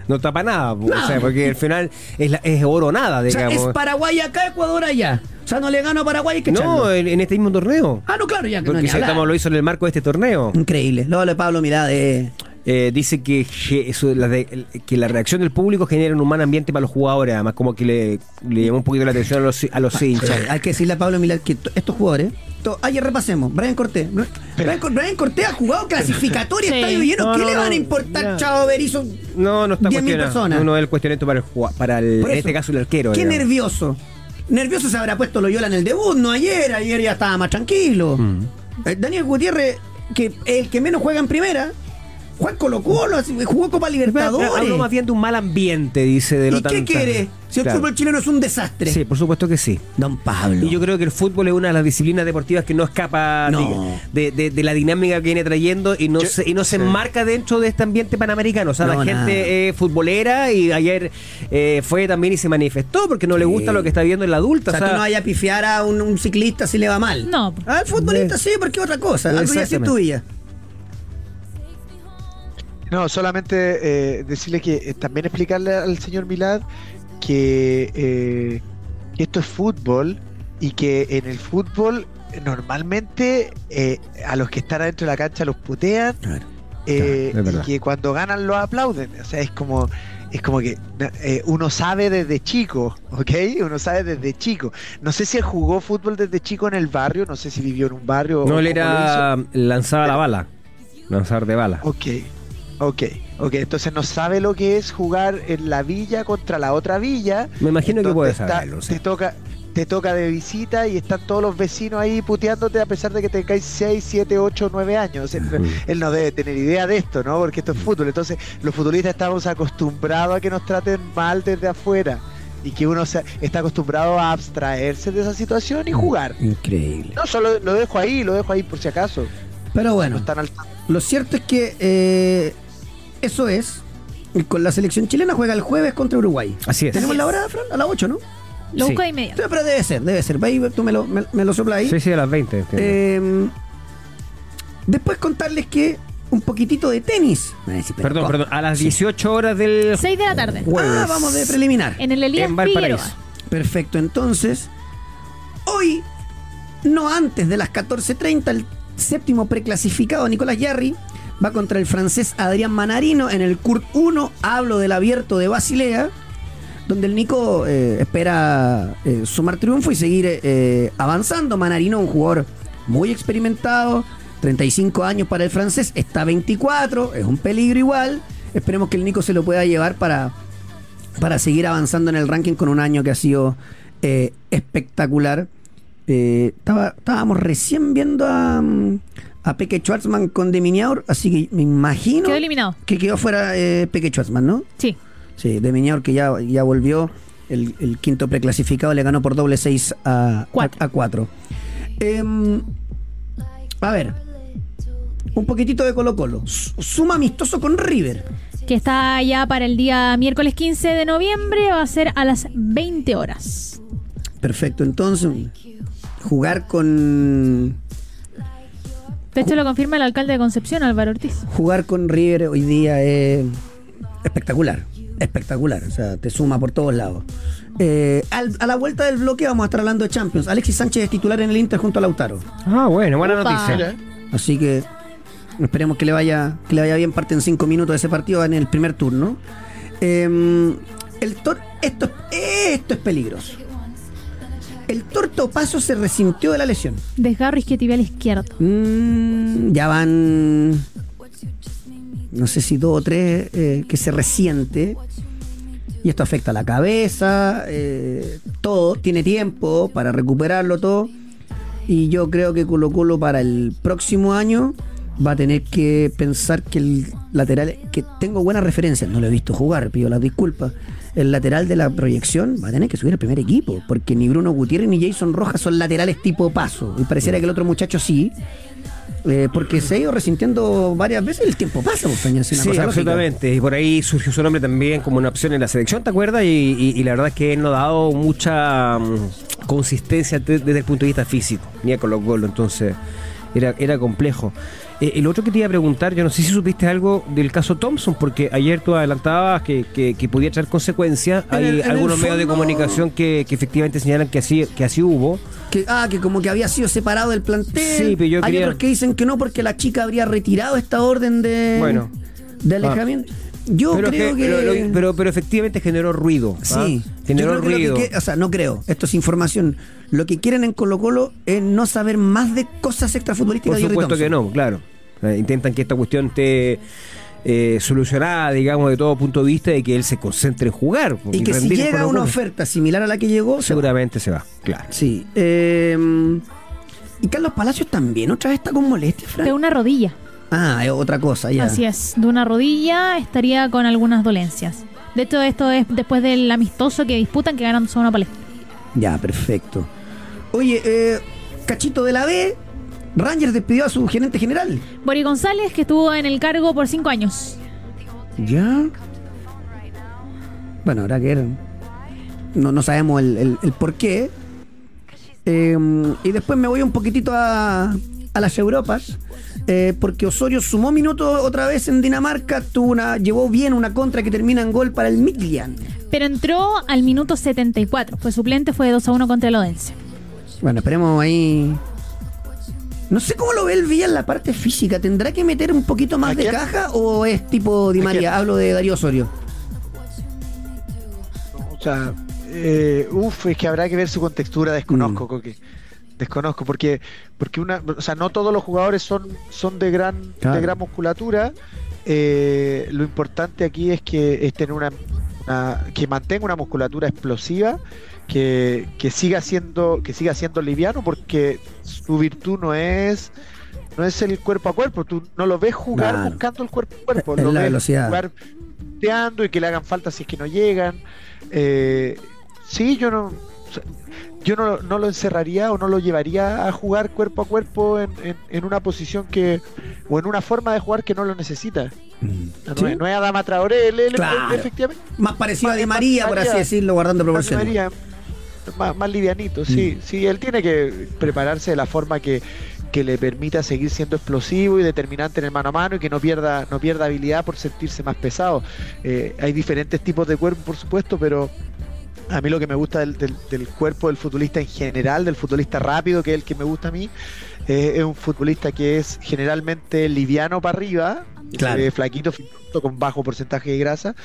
No tapa nada, po, Nada. o sea, porque al final es, la- es oro nada, O sea, digamos. es Paraguay acá, Ecuador allá. Sea, no le gano a Paraguay, que no, en, en este mismo torneo. Ah, no, claro, ya que no Porque ni estamos lo hizo en el marco de este torneo. Increíble. Lo de Pablo Mirada es... Eh, dice que, eso, la de- que la reacción del público genera un mal ambiente para los jugadores, además como que le, le llamó un poquito la atención a los, a los hinchas. Eh, Hay que decirle a Pablo Milad que estos jugadores. to- ayer repasemos. Brian Cortés. Br- Brian, Brian Cortés ha jugado clasificatoria, Sí. estadio lleno. No, ¿Qué no, le van a no, importar, ya. Chavo Berizzo? No, no está 10.000 cuestionado. personas. No, no es el cuestionamiento para el, para el, en este caso el arquero. Qué digamos. nervioso. Nervioso se habrá puesto Loyola en el debut, no ayer. Ayer ya estaba más tranquilo. Mm. Eh, Daniel Gutiérrez, que el que menos juega en primera, Juan Colo Colo, así, jugó Copa Libertadores. Hablo más bien de un mal ambiente, dice de no ¿Y qué quiere? Si el Claro. fútbol chileno es un desastre. Sí, por supuesto que sí. Don Pablo. Y yo creo que el fútbol es una de las disciplinas deportivas que no escapa No. De, de- de la dinámica que viene trayendo y no Yo- se, y no se sí. enmarca dentro de este ambiente panamericano. O sea, No, la nada. gente es futbolera y ayer eh, fue también y se manifestó porque no le gusta lo que está viendo en la adulta. O sea, tú no vayas a pifiar a un, un ciclista si le va mal. No. Al futbolista sí, porque es otra cosa. Algo ya No, solamente eh, decirle que eh, también explicarle al señor Milad que, eh, que esto es fútbol y que en el fútbol eh, normalmente eh, a los que están adentro de la cancha los putean eh, Claro, y que cuando ganan los aplauden. O sea, es como es como que eh, uno sabe desde chico, ¿ok? Uno sabe desde chico. No sé si él jugó fútbol desde chico en el barrio, no sé si vivió en un barrio. No, o él era lanzada la bala. Lanzar de bala. Ok, ok, ok. Entonces no sabe lo que es jugar en la villa contra la otra villa. Me imagino que puede saberlo. sí. Te toca, te toca de visita y están todos los vecinos ahí puteándote a pesar de que tengáis 6, 7, 8, 9 años. Él, él no debe tener idea de esto, ¿no? Porque esto es fútbol. Entonces, los futbolistas estamos acostumbrados a que nos traten mal desde afuera y que uno se- está acostumbrado a abstraerse de esa situación y jugar. Increíble. No, solo lo dejo ahí, lo dejo ahí por si acaso. Pero No bueno, están al lo cierto es que eh, eso es. Y con la selección chilena juega el jueves contra Uruguay. Así es. ¿Tenemos la hora, Fran? A las 8, ¿no? Lo Sí. busco de inmediato. Sí, Pero debe ser, debe ser. Va ahí, tú me lo, me, me lo soplas ahí. Sí, sí, a las 20. entiendo. Eh, después contarles que un poquitito de tenis. Decir, perdón, ¿cómo? perdón. A las 18 horas del 6 de la tarde. jueves. Ah, vamos de preliminar. En el Elías En Valparaíso. Perfecto, entonces, hoy, no antes de las 14.30, el séptimo preclasificado Nicolás Yarri va contra el francés Adrián Manarino en el Kurt 1, hablo del abierto de Basilea, donde el Nico eh, espera eh, sumar triunfo y seguir eh, avanzando. Manarino, un jugador muy experimentado, 35 años para el francés, está 24, es un peligro igual. Esperemos que el Nico se lo pueda llevar para, para seguir avanzando en el ranking con un año que ha sido espectacular. Estaba, estábamos recién viendo a, mm, a Peque Schwartzman con De Miniaur, así que me imagino Quedó eliminado. que quedó fuera eh, Peque Schwartzman, ¿no? Sí. Sí, De Miniaur que ya, ya volvió. El, el quinto preclasificado le ganó por doble 6 a Cuatro. A, 4. a ver, un poquitito de Colo Colo. Su- Suma amistoso con River. Que está ya para el día miércoles 15 de noviembre. Va a ser a las 20 horas. Perfecto, entonces jugar con De hecho, lo confirma el alcalde de Concepción, Álvaro Ortiz. jugar con River hoy día es espectacular. Espectacular, o sea, te suma por todos lados. Eh, al- a la vuelta del bloque vamos a estar hablando de Champions. Alexis Sánchez es titular en el Inter junto a Lautaro. Ah, bueno, buena Opa. noticia. Así que esperemos que le vaya, que le vaya bien. Parten cinco minutos de ese partido en el primer turno. Eh, el tor esto, esto es peligroso. El torto paso se resintió de la lesión. Desgarro isquiotibial izquierdo. Mm, ya van. No sé si dos o tres eh, que se resiente. Y esto afecta a la cabeza, eh, todo. Tiene tiempo para recuperarlo todo. Y yo creo que Colo Colo para el próximo año va a tener que pensar que el lateral, que tengo buenas referencias, no lo he visto jugar, pido las disculpas. El lateral de la proyección va a tener que subir al primer equipo, porque ni Bruno Gutiérrez ni Jason Rojas son laterales tipo paso. Y pareciera que el otro muchacho sí. eh, porque se ha ido resintiendo varias veces el tiempo pasa, pues, Peña, Sí, cosa lógica. absolutamente. Y por ahí surgió su nombre también como una opción en la selección, ¿te acuerdas? Y, y- y la verdad es que él no ha dado mucha mm, consistencia de- desde el punto de vista físico, ni a Colo Colo, entonces era, era complejo. Eh, el otro que te iba a preguntar, yo no sé si supiste algo del caso Thompson, porque ayer tú adelantabas que, que, que podía traer consecuencias. En Hay el- algunos medios de comunicación que, que efectivamente señalan que así, que así hubo. Que, ah, que como que había sido separado del plantel. Sí, pero yo Hay quería- otros que dicen que no porque la chica habría retirado esta orden de, Bueno. de alejamiento. Yo pero, creo que... pero, lo- pero- pero efectivamente generó ruido. ¿ah? Sí, generó Yo creo que lo ruido. que que- o sea, no creo, esto es información. Lo que quieren en Colo Colo es no saber más de cosas extrafutbolísticas Por de supuesto que no, claro. Eh, intentan que esta cuestión esté eh, solucionada, digamos, de todo punto de vista, y que él se concentre en jugar. Y que si llega Colo-Colo. una oferta similar a la que llegó, se va. seguramente se va, claro. Sí. eh, y Carlos Palacios también otra vez está con molestia, Fran. De una rodilla. Ah, es otra cosa, ya. Así es. De una rodilla estaría con algunas dolencias. De hecho, esto es después del amistoso que disputan que ganan zona palestina. Ya, perfecto. Oye, eh, Cachito de la B, Rangers despidió a su gerente general. Boris González, que estuvo en el cargo por cinco años. ¿Ya? Bueno, habrá que ver. No, no sabemos el, el- el por qué. Eh, y después me voy un poquitito a, a las Europas. Eh, porque Osorio sumó minutos otra vez en Dinamarca. Tuvo una, llevó bien una contra que termina en gol para el Midland. Pero entró al minuto 74. Fue suplente, fue 2 a 1 contra el Odense. Bueno, esperemos ahí. No sé cómo lo ve el Villa en la parte física. ¿Tendrá que meter un poquito más ¿A de quién? caja o es tipo Di ¿A María? quién? Hablo de Darío Osorio. O sea, eh, uf, es que habrá que ver su contextura, desconozco, Mm. Coque. Desconozco, porque, porque una, o sea, no todos los jugadores son, son de gran, Claro. de gran musculatura. Eh, lo importante aquí es que es tener una, una- que mantenga una musculatura explosiva, que, que siga siendo, que siga siendo liviano, porque su virtud no es no es el cuerpo a cuerpo, tú no lo ves jugar buscando el cuerpo a cuerpo, lo la ves velocidad. jugar y que le hagan falta si es que no llegan. Eh, sí, yo no o sea, yo no, no lo encerraría o no lo llevaría a jugar cuerpo a cuerpo en, en- en una posición que o en una forma de jugar que no lo necesita. Sí. es, no es Adama Traoré, él- Claro. efectivamente. Más parecido a Di Más- María, más por así decirlo, guardando Más, proporciones. María, más, más livianito, sí, Mm. sí, él tiene que prepararse de la forma que, que le permita seguir siendo explosivo y determinante en el mano a mano y que no pierda, no pierda habilidad por sentirse más pesado. Eh, hay diferentes tipos de cuerpo, por supuesto, pero a mí lo que me gusta del, del- del cuerpo del futbolista en general, del futbolista rápido, que es el que me gusta a mí, eh, es un futbolista que es generalmente liviano para arriba, Claro. eh, flaquito, con bajo porcentaje de grasa,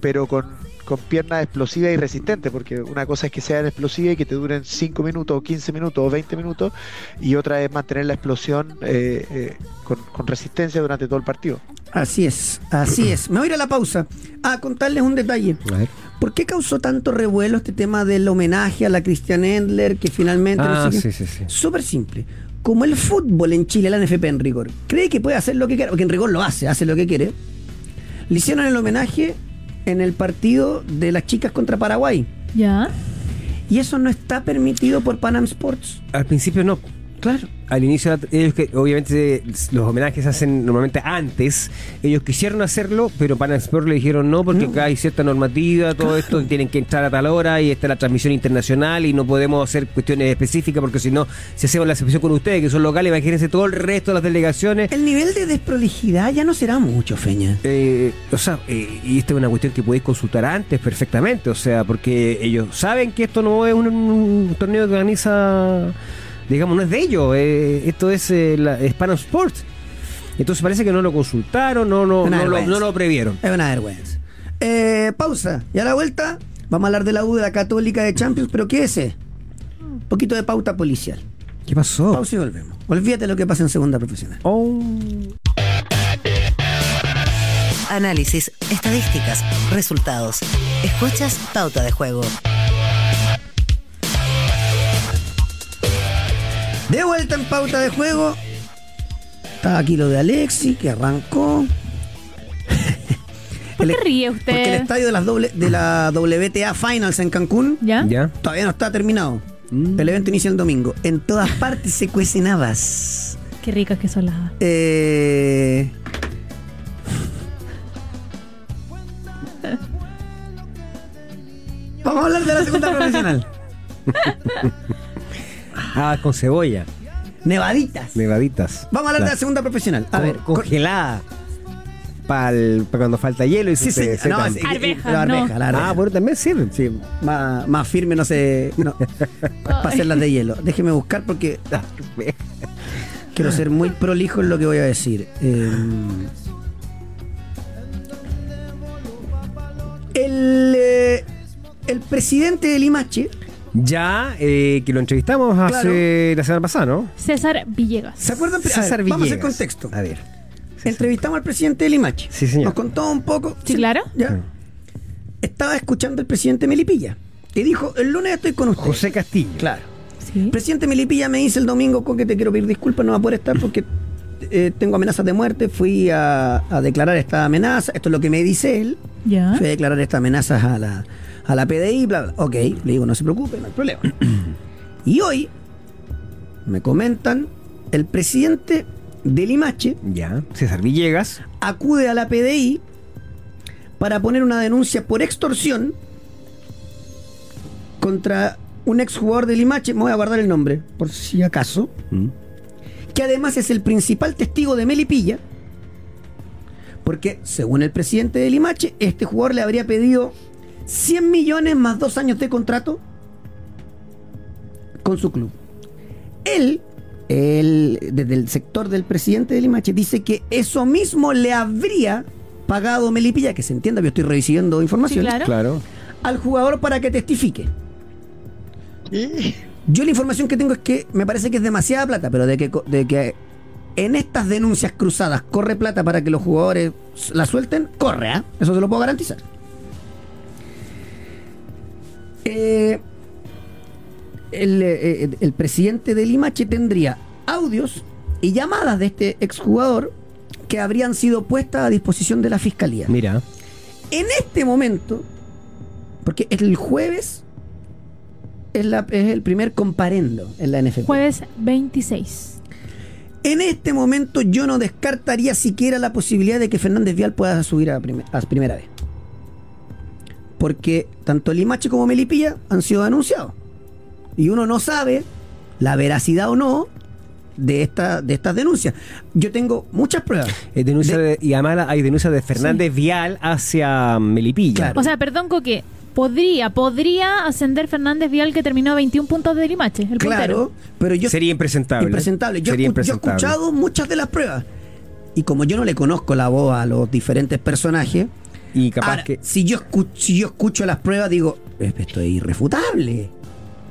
pero con, con piernas explosivas y resistentes, porque una cosa es que sean explosivas y que te duren 5 minutos, o 15 minutos, o 20 minutos, y otra es mantener la explosión eh, eh, con, con resistencia durante todo el partido. Así es, así es. Me voy a ir a la pausa a contarles un detalle. A ver. ¿Por qué causó tanto revuelo este tema del homenaje a la Christian Endler que finalmente... no Ah, sé sí, sí, sí. Súper simple. Como el fútbol en Chile, la NFP en rigor, cree que puede hacer lo que quiera, porque en rigor lo hace, hace lo que quiere. Le hicieron el homenaje en el partido de las chicas contra Paraguay. Ya. Y eso no está permitido por Panam Sports. Al principio no. Claro. Al inicio, ellos que obviamente los homenajes se hacen normalmente antes. Ellos quisieron hacerlo, pero Pan Sport le dijeron no, porque No. acá hay cierta normativa, todo esto, y tienen que entrar a tal hora y está la transmisión internacional y no podemos hacer cuestiones específicas porque si no, si hacemos la excepción con ustedes, que son locales, imagínense todo el resto de las delegaciones. El nivel de desprolijidad ya no será mucho, Feña. Eh, o sea, eh, y esta es una cuestión que podéis consultar antes perfectamente, o sea, porque ellos saben que esto no es un, un torneo que organiza, digamos, no es de ellos, eh, esto es, eh, la, Sports. Entonces parece que no lo consultaron, no, no, lo, no lo previeron. Es una vergüenza. Eh, pausa. Y a la vuelta vamos a hablar de la U de la Católica de Champions, pero ¿qué es ese? Un poquito de pauta policial. ¿Qué pasó? Pausa y volvemos. Olvídate lo que pasa en segunda profesional. Oh. Análisis, estadísticas, resultados. Escuchas Pauta de Juego. De vuelta en pauta de juego. Está aquí lo de Alexi, que arrancó. ¿Por qué ríe Porque el usted? estadio de, las doble, de la WTA Finals en Cancún ¿Ya? ¿Ya? todavía no está terminado. Mm. El evento inicia el domingo. En todas partes se cuecen habas. Qué ricas que son las habas. Eh... Vamos a hablar de la segunda profesional. Ah, con cebolla, Nevaditas. nevaditas. Vamos a hablar de la segunda profesional. A Con- ver, con- congelada. Para cuando falta hielo y Sí, se sí, no, secan. sí, Arveja, la arveja, no. la arveja. Ah, bueno, también sirven. Sí, más, más firme no sé. No, para hacerlas de hielo. Déjeme buscar porque quiero ser muy prolijo en lo que voy a decir. Eh, el, eh, el presidente de Limache, Ya, eh, que lo entrevistamos hace la semana pasada, ¿no? César Villegas. ¿se acuerdan? A ver, César vamos a hacer Villegas. contexto. A ver. Entrevistamos al presidente de Limache. Sí, señor. Nos contó un poco. Sí, claro. Ya. Estaba escuchando el presidente Melipilla. Y dijo, el lunes estoy con usted. José Castillo. Claro. Sí. El presidente Melipilla me dice el domingo con que te quiero pedir disculpas, no va a poder estar porque eh, tengo amenazas de muerte. Fui a, a declarar esta amenaza. Esto es lo que me dice él. Ya. Fui a declarar estas amenazas a la, a la PDI, bla, bla. Ok, le digo, no se preocupe, no hay problema. y hoy me comentan, el presidente de Limache Ya, César Villegas. acude a la PDI para poner una denuncia por extorsión contra un exjugador de Limache, me voy a guardar el nombre, por si acaso, Mm. que además es el principal testigo de Melipilla, porque según el presidente de Limache, este jugador le habría pedido 100 millones más dos años de contrato con su club. Él, él, desde el sector del presidente de Limache, dice que eso mismo le habría pagado Melipilla, que se entienda, yo estoy recibiendo información, Sí, claro. Claro. al jugador para que testifique. Y- Yo la información que tengo es que me parece que es demasiada plata, pero de que, co- de que en estas denuncias cruzadas corre plata para que los jugadores la suelten, corre, ¿ah? Eso se lo puedo garantizar. Eh, el, eh, el presidente del Limache tendría audios y llamadas de este exjugador que habrían sido puestas a disposición de la fiscalía. Mira. En este momento, porque el jueves es, la- es el primer comparendo en la NFP. Jueves 26. En este momento yo no descartaría siquiera la posibilidad de que Fernández Vial pueda subir a, a primera vez. Porque tanto Limache como Melipilla han sido denunciados. Y uno no sabe la veracidad o no de, esta, de estas denuncias. Yo tengo muchas pruebas. Eh, denuncia De- de- y además hay denuncias de Fernández Vial hacia Melipilla. Claro. O sea, perdón, Coque. Podría, podría ascender Fernández Vial que terminó a 21 puntos de Limache, el Claro, puntero. pero yo Sería impresentable. impresentable. Yo, Sería escu- yo he impresentable. escuchado muchas de las pruebas. Y como yo no le conozco la voz a los diferentes personajes, Y capaz ahora, que. si, yo escu- si yo escucho las pruebas, digo, "Eh, esto es irrefutable.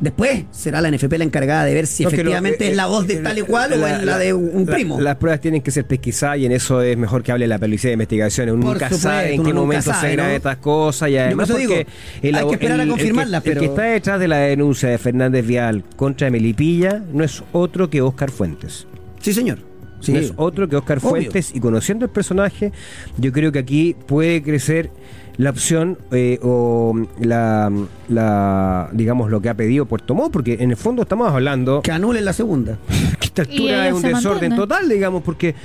Después será la NFP la encargada de ver si No, que lo- efectivamente eh, es la voz de eh, tal y cual o es la de un primo. Las pruebas tienen que ser pesquisadas y en eso es mejor que hable la policía de investigaciones. Uno Por nunca supuesto, sabe en qué momento sabe, se graban ¿no? estas cosas y además digo, porque hay que esperar a el- confirmarlas, el que, el que pero- está detrás de la denuncia de Fernández Vial contra Melipilla no es otro que Oscar Fuentes. Sí, señor. Sí. No es otro que Oscar Obvio. Fuentes y conociendo el personaje, yo creo que aquí puede crecer la opción eh, o la, la, digamos, lo que ha pedido Puerto Montt, porque en el fondo estamos hablando Que anulen la segunda. que esta altura es un desorden mantiene. total, digamos, porque eh,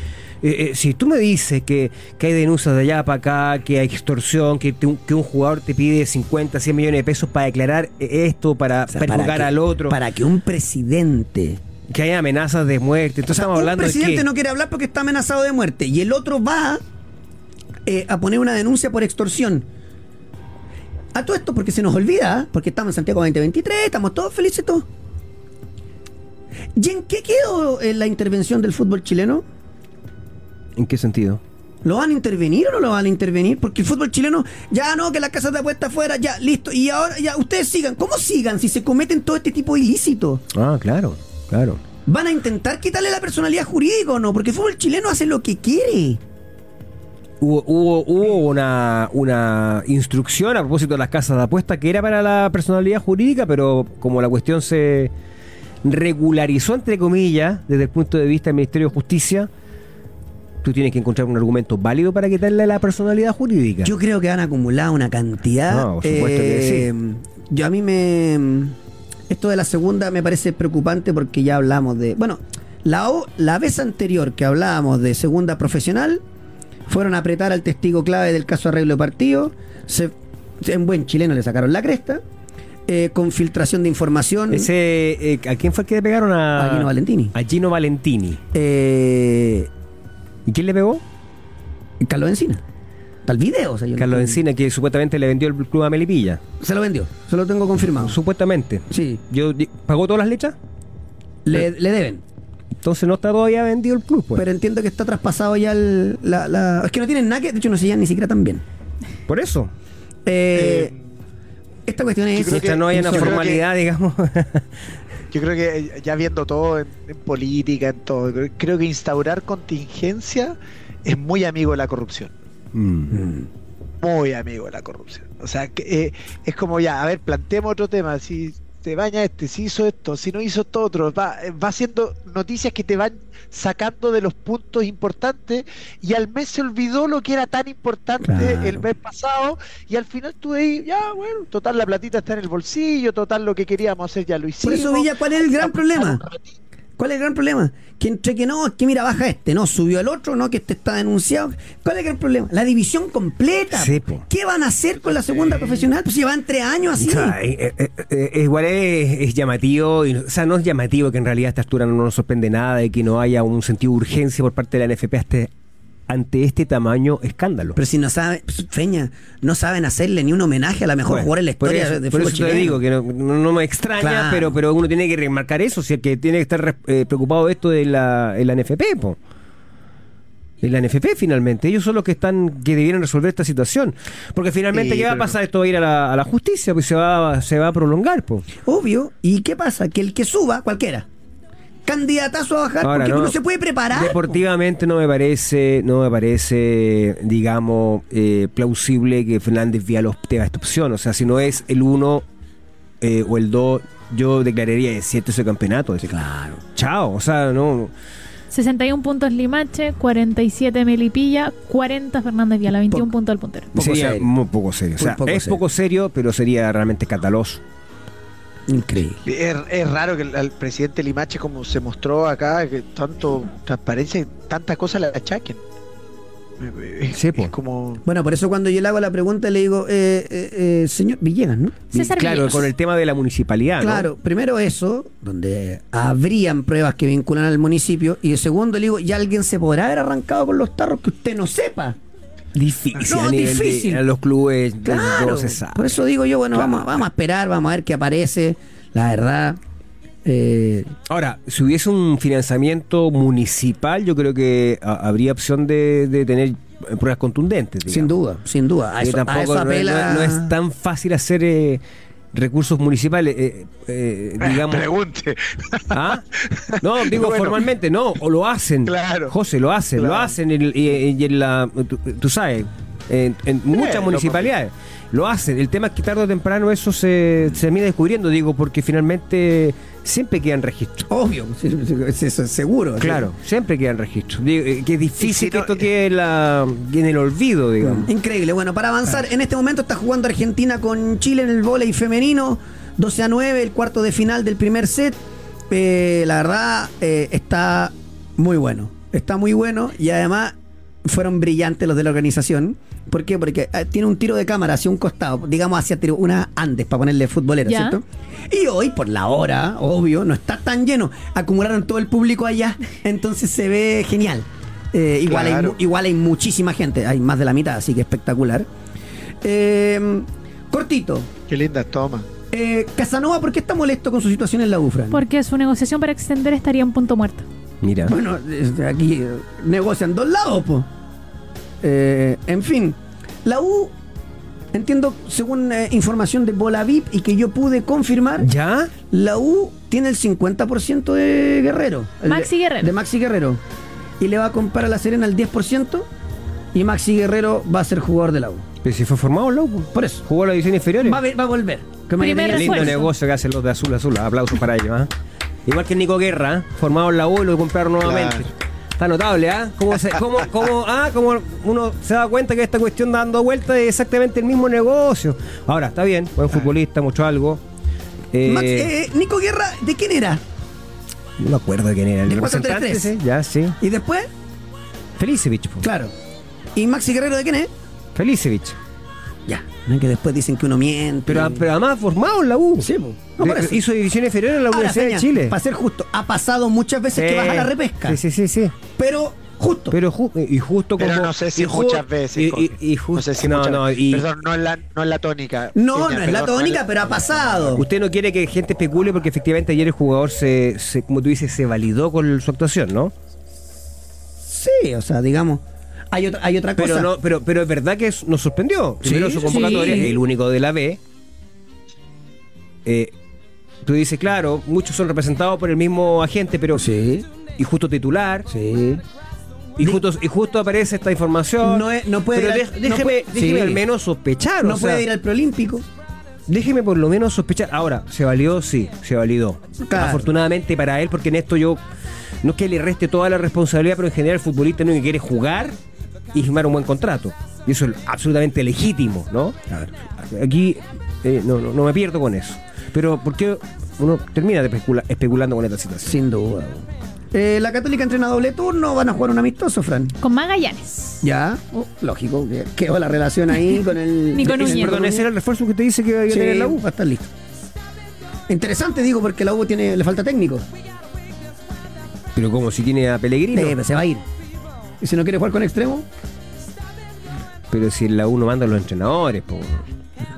eh, si tú me dices que, que hay denuncias de allá para acá, que hay extorsión, que, te- que un jugador te pide 50, 100 millones de pesos para declarar esto, para O sea, perjudicar que- al otro, Para que un presidente que hay amenazas de muerte, entonces estamos hablando de presidente que... no quiere hablar porque está amenazado de muerte y el otro va eh, a poner una denuncia por extorsión. A todo esto porque se nos olvida, porque estamos en Santiago 2023, estamos todos felices todos. ¿Y en qué quedó eh, la intervención del fútbol chileno? ¿En qué sentido? ¿Lo van a intervenir o no lo van a intervenir? Porque el fútbol chileno, ya no, que las casas de apuestas fuera, ya, listo. Y ahora, ya, ustedes sigan. ¿Cómo sigan si se cometen todo este tipo de ilícitos? Ah, claro, claro. ¿Van a intentar quitarle la personalidad jurídica o no? Porque el fútbol chileno hace lo que quiere. Hubo, hubo, hubo una, una instrucción a propósito de las casas de apuesta que era para la personalidad jurídica, pero como la cuestión se regularizó, entre comillas, desde el punto de vista del Ministerio de Justicia, tú tienes que encontrar un argumento válido para quitarle la personalidad jurídica. Yo creo que han acumulado una cantidad. No, por supuesto que eh, Yo a mí me. Esto de la segunda me parece preocupante porque ya hablamos de. Bueno, la, o- la vez anterior que hablábamos de segunda profesional, fueron a apretar al testigo clave del caso arreglo de partido. Se, en buen chileno le sacaron la cresta. eh, con filtración de información. Ese, eh, ¿A quién fue el que le pegaron a, A Gino Valentini. A Gino Valentini. eh, ¿Y quién le pegó? Carlos Encina. Está el video. o sea, yo no- Carlos Encina, que supuestamente le vendió el club a Melipilla. Se lo vendió. Se lo tengo confirmado. Supuestamente. Sí. Yo, ¿Pagó todas las lechas? Le, le deben. Entonces no está todavía vendido el club, pues. Pero entiendo que está traspasado ya el, la, la- Es que no tienen nada que... De hecho, no se llevan ni siquiera tan bien. Por eso. Eh, esta cuestión es... Mientras que- no haya una que- formalidad, digamos. Yo creo que eh, ya viendo todo en, en política, en todo, creo que instaurar contingencia es muy amigo de la corrupción. Mm. Muy amigo de la corrupción. O sea, que, eh, es como ya, a ver, planteemos otro tema. Si te baña este, si hizo esto, si no hizo esto otro, va, eh, va haciendo noticias que te van sacando de los puntos importantes y al mes se olvidó lo que era tan importante Claro. el mes pasado y al final tú ahí, ya, bueno, total la platita está en el bolsillo, total lo que queríamos hacer ya lo Por hicimos. eso, Villa, ¿cuál es el gran problema? Ratito. ¿Cuál es el gran problema? Que entre que no, es que mira, baja este, no, subió el otro, no, que este está denunciado. ¿Cuál es el gran problema? La división completa. Sí. ¿Qué van a hacer con la segunda profesional? Pues llevan tres años así. O sea, eh, eh, eh, igual es, es llamativo, y- o sea, no es llamativo que en realidad a esta altura no nos sorprende nada de que no haya un sentido de urgencia por parte de la NFP ante, ante este tamaño escándalo. Pero si no saben, pues, Feña, no saben hacerle ni un homenaje a la mejor Bueno, jugadora en la por historia eso, de por fútbol eso te digo que no, no- no me extraña, Claro. pero, pero uno tiene que remarcar eso, si el que tiene que estar eh, preocupado de esto de la, de la NFP, po. De la NFP finalmente, ellos son los que están que debieran resolver esta situación, porque finalmente qué va a pasar esto va a ir a la, a la justicia, pues se va se va a prolongar, po. Obvio. ¿Y qué pasa? Que el que suba, cualquiera, candidatazo a bajar, Ahora, porque no, uno se puede preparar. Deportivamente no me parece, no me parece, digamos, eh, plausible que Fernández Vial obtenga esta opción. O sea, si no es el uno, eh, o el 2, yo declararía de 7 ese campeonato. Ese, Claro. Chao, o sea, no. 61 puntos Limache, 47 Melipilla, 40 Fernández Viala, 21 puntos al puntero. Poco sería serio. muy poco serio. O sea, poco es serio. poco serio, pero sería realmente escandaloso. Increíble. Es, es raro que el, al presidente Limache, como se mostró acá, que tanto transparencia y tantas cosas le achaquen. Es, Sí, es como. Bueno, por eso cuando yo le hago la pregunta le digo, eh, eh, eh, señor Villegas, ¿no? César claro, Villegas. con el tema de la municipalidad. ¿no? Claro, primero eso, donde habrían pruebas que vinculan al municipio, y de segundo le digo, ¿y alguien se podrá haber arrancado con los tarros que usted no sepa? Difícil. No, a nivel de- difícil. a los clubes, Claro. no se sabe. Por eso digo yo, bueno, vamos, vamos a esperar, vamos a ver qué aparece. La verdad, eh, Ahora, si hubiese un financiamiento municipal, yo creo que ha- habría opción de, de tener pruebas contundentes. sin duda, sin duda. A eso, a tampoco eso no es- no, es tan fácil hacer eh, recursos municipales, eh, eh, digamos. Pregunte. ¿Ah? No, digo Bueno. formalmente, no, o lo hacen. Claro. José, lo hacen, lo hacen y, y- en la, tú, tú sabes, en, en muchas municipalidades. Lo hacen. El tema es que tarde o temprano eso se, se descubriendo, digo, porque finalmente siempre quedan registros. Obvio, eso es seguro. Claro, siempre quedan registros. Digo, eh, que es difícil si que no- esto quede en, la, en el olvido, digamos. Increíble. Bueno, para avanzar, en este momento está jugando Argentina con Chile en el vóley femenino. 12 a 9, el cuarto de final del primer set. Eh, la verdad, eh, está muy bueno. Está muy bueno y además fueron brillantes los de la organización. ¿Por qué? Porque eh, tiene un tiro de cámara hacia un costado, digamos hacia tiro- una Andes, para ponerle futbolera, Ya. ¿cierto? Y hoy, por la hora, obvio, no está tan lleno. Acumularon todo el público allá, entonces se ve genial. Eh, igual, hay, Claro. igual hay muchísima gente, hay más de la mitad, así que espectacular. Eh, cortito. Qué linda toma. Eh, Casanova, ¿por qué está molesto con su situación en la UFRA? Porque su negociación para extender estaría en punto muerto. Mira. Bueno, desde aquí eh, negocian dos lados, po. Eh, en fin, la U, entiendo, según eh, información de Bola VIP y que yo pude confirmar, ¿Ya? la U tiene el 50% de Guerrero. Maxi de- Guerrero. De Maxi Guerrero. Y le va a comprar a la Serena el 10%. Y Maxi Guerrero va a ser jugador de la U. Pero si fue formado, loco. Por eso. Jugó a la división inferior. Va a, ver- va a volver. Que Primer Lindo negocio que hacen los de azul azul. Aplausos para ellos. ¿ah? Igual que Nico Guerra, ¿eh? formado en la U y lo compraron nuevamente. Claro. Está notable, ¿ah? ¿Cómo, se- cómo, cómo, ah, cómo uno se da cuenta que esta cuestión dando vuelta es exactamente el mismo negocio. Ahora, está bien, buen futbolista, mucho algo. Eh, Max- eh, Nico Guerra, ¿de quién era? no me acuerdo de quién era el de representante. 4-3-3. ese, Ya, sí. Y después, Felicevich. claro. ¿Y Maxi Guerrero de quién es? Felicevich. No es que después dicen que uno miente. Pero, pero además formado en la U. Sí, po. No, por De- eso. hizo división inferior en la Ahora, Universidad Peña, de Chile. Para ser justo, ha pasado muchas veces que vas a la repesca. Sí, sí, sí, sí. Pero justo. Pero ju- y justo Pero como no sé si muchas veces. y, y, y justo no sé si no, muchas no, veces. y Perdón, no es la, no es la tónica. no, Peña, no es la perdón, tónica, es- pero ha pasado. usted no quiere que gente especule porque efectivamente ayer el jugador se, se como tú dices se validó con su actuación, ¿no? Sí, o sea, digamos. Hay otra, hay otra Pero cosa. no, pero pero es verdad que nos sorprendió. Primero Sí, su sí. convocatoria, el único de la B. Eh, tú dices, claro, muchos son representados por el mismo agente, pero Sí, y justo titular. sí. Y justo, y justo aparece esta información. No es- no puede Pero ir al- dej- no déjeme, puede- déjeme sí. al menos sospechar. No o sea, puede ir al preolímpico. Déjeme por lo menos sospechar. Ahora, ¿se validó? Sí, se validó. Claro. Afortunadamente para él, porque en esto yo no es que le reste toda la responsabilidad, pero en general el futbolista no que quiere jugar y firmar un buen contrato. Y eso es absolutamente legítimo, ¿no? Aquí eh, no, no, no me pierdo con eso. Pero ¿por qué uno termina de especula- especulando con esta situación? Sin duda. Eh, la Católica entrena doble turno, van a jugar un amistoso, Fran. Con Magallanes. Ya, oh, lógico, que quedó la relación ahí con el. Nico Núñez. Perdón, ese era el refuerzo que te dice que iba a Sí, tener la U. va a estar listo. Interesante, digo, porque la U tiene, le falta técnico. Pero como si tiene a Pellegrino. Eh, se va a ir. Y si no quiere jugar con extremo, Pero si la U no manda a los entrenadores, po.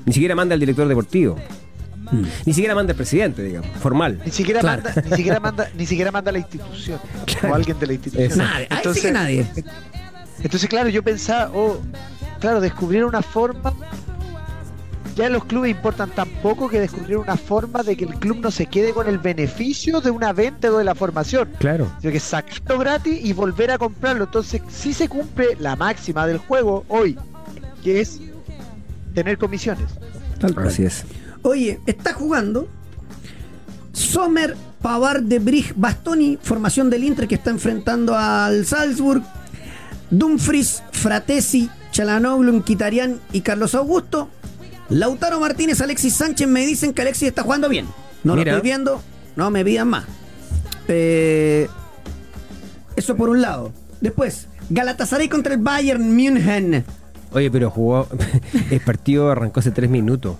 ni siquiera manda al director deportivo. Ni siquiera manda al presidente, digamos, formal. Ni siquiera, Claro. manda, ni, siquiera manda, ni siquiera manda a la institución o alguien de la institución. Nadie. Sí que nadie. Entonces, claro, yo pensaba, oh, claro, descubrir una forma. Ya los clubes importan tan poco que descubrir una forma de que el club no se quede con el beneficio de una venta o de la formación. Claro. Sino que sacarlo gratis y volver a comprarlo. Entonces, sí se cumple la máxima del juego hoy, que es tener comisiones. Tal cual. Así es. Oye, está jugando Sommer, Pavard, de Brig, Bastoni, formación del Inter que está enfrentando al Salzburg. Dumfries, Fratesi, Chalanoglu, Nquitarian y Carlos Augusto. Lautaro Martínez, Alexis Sánchez me dicen que Alexis está jugando bien. No Mira. lo estoy viendo, no me pidan más. Eh, eso por un lado. Después, Galatasaray contra el Bayern München. Oye, pero jugó. El partido arrancó hace tres minutos.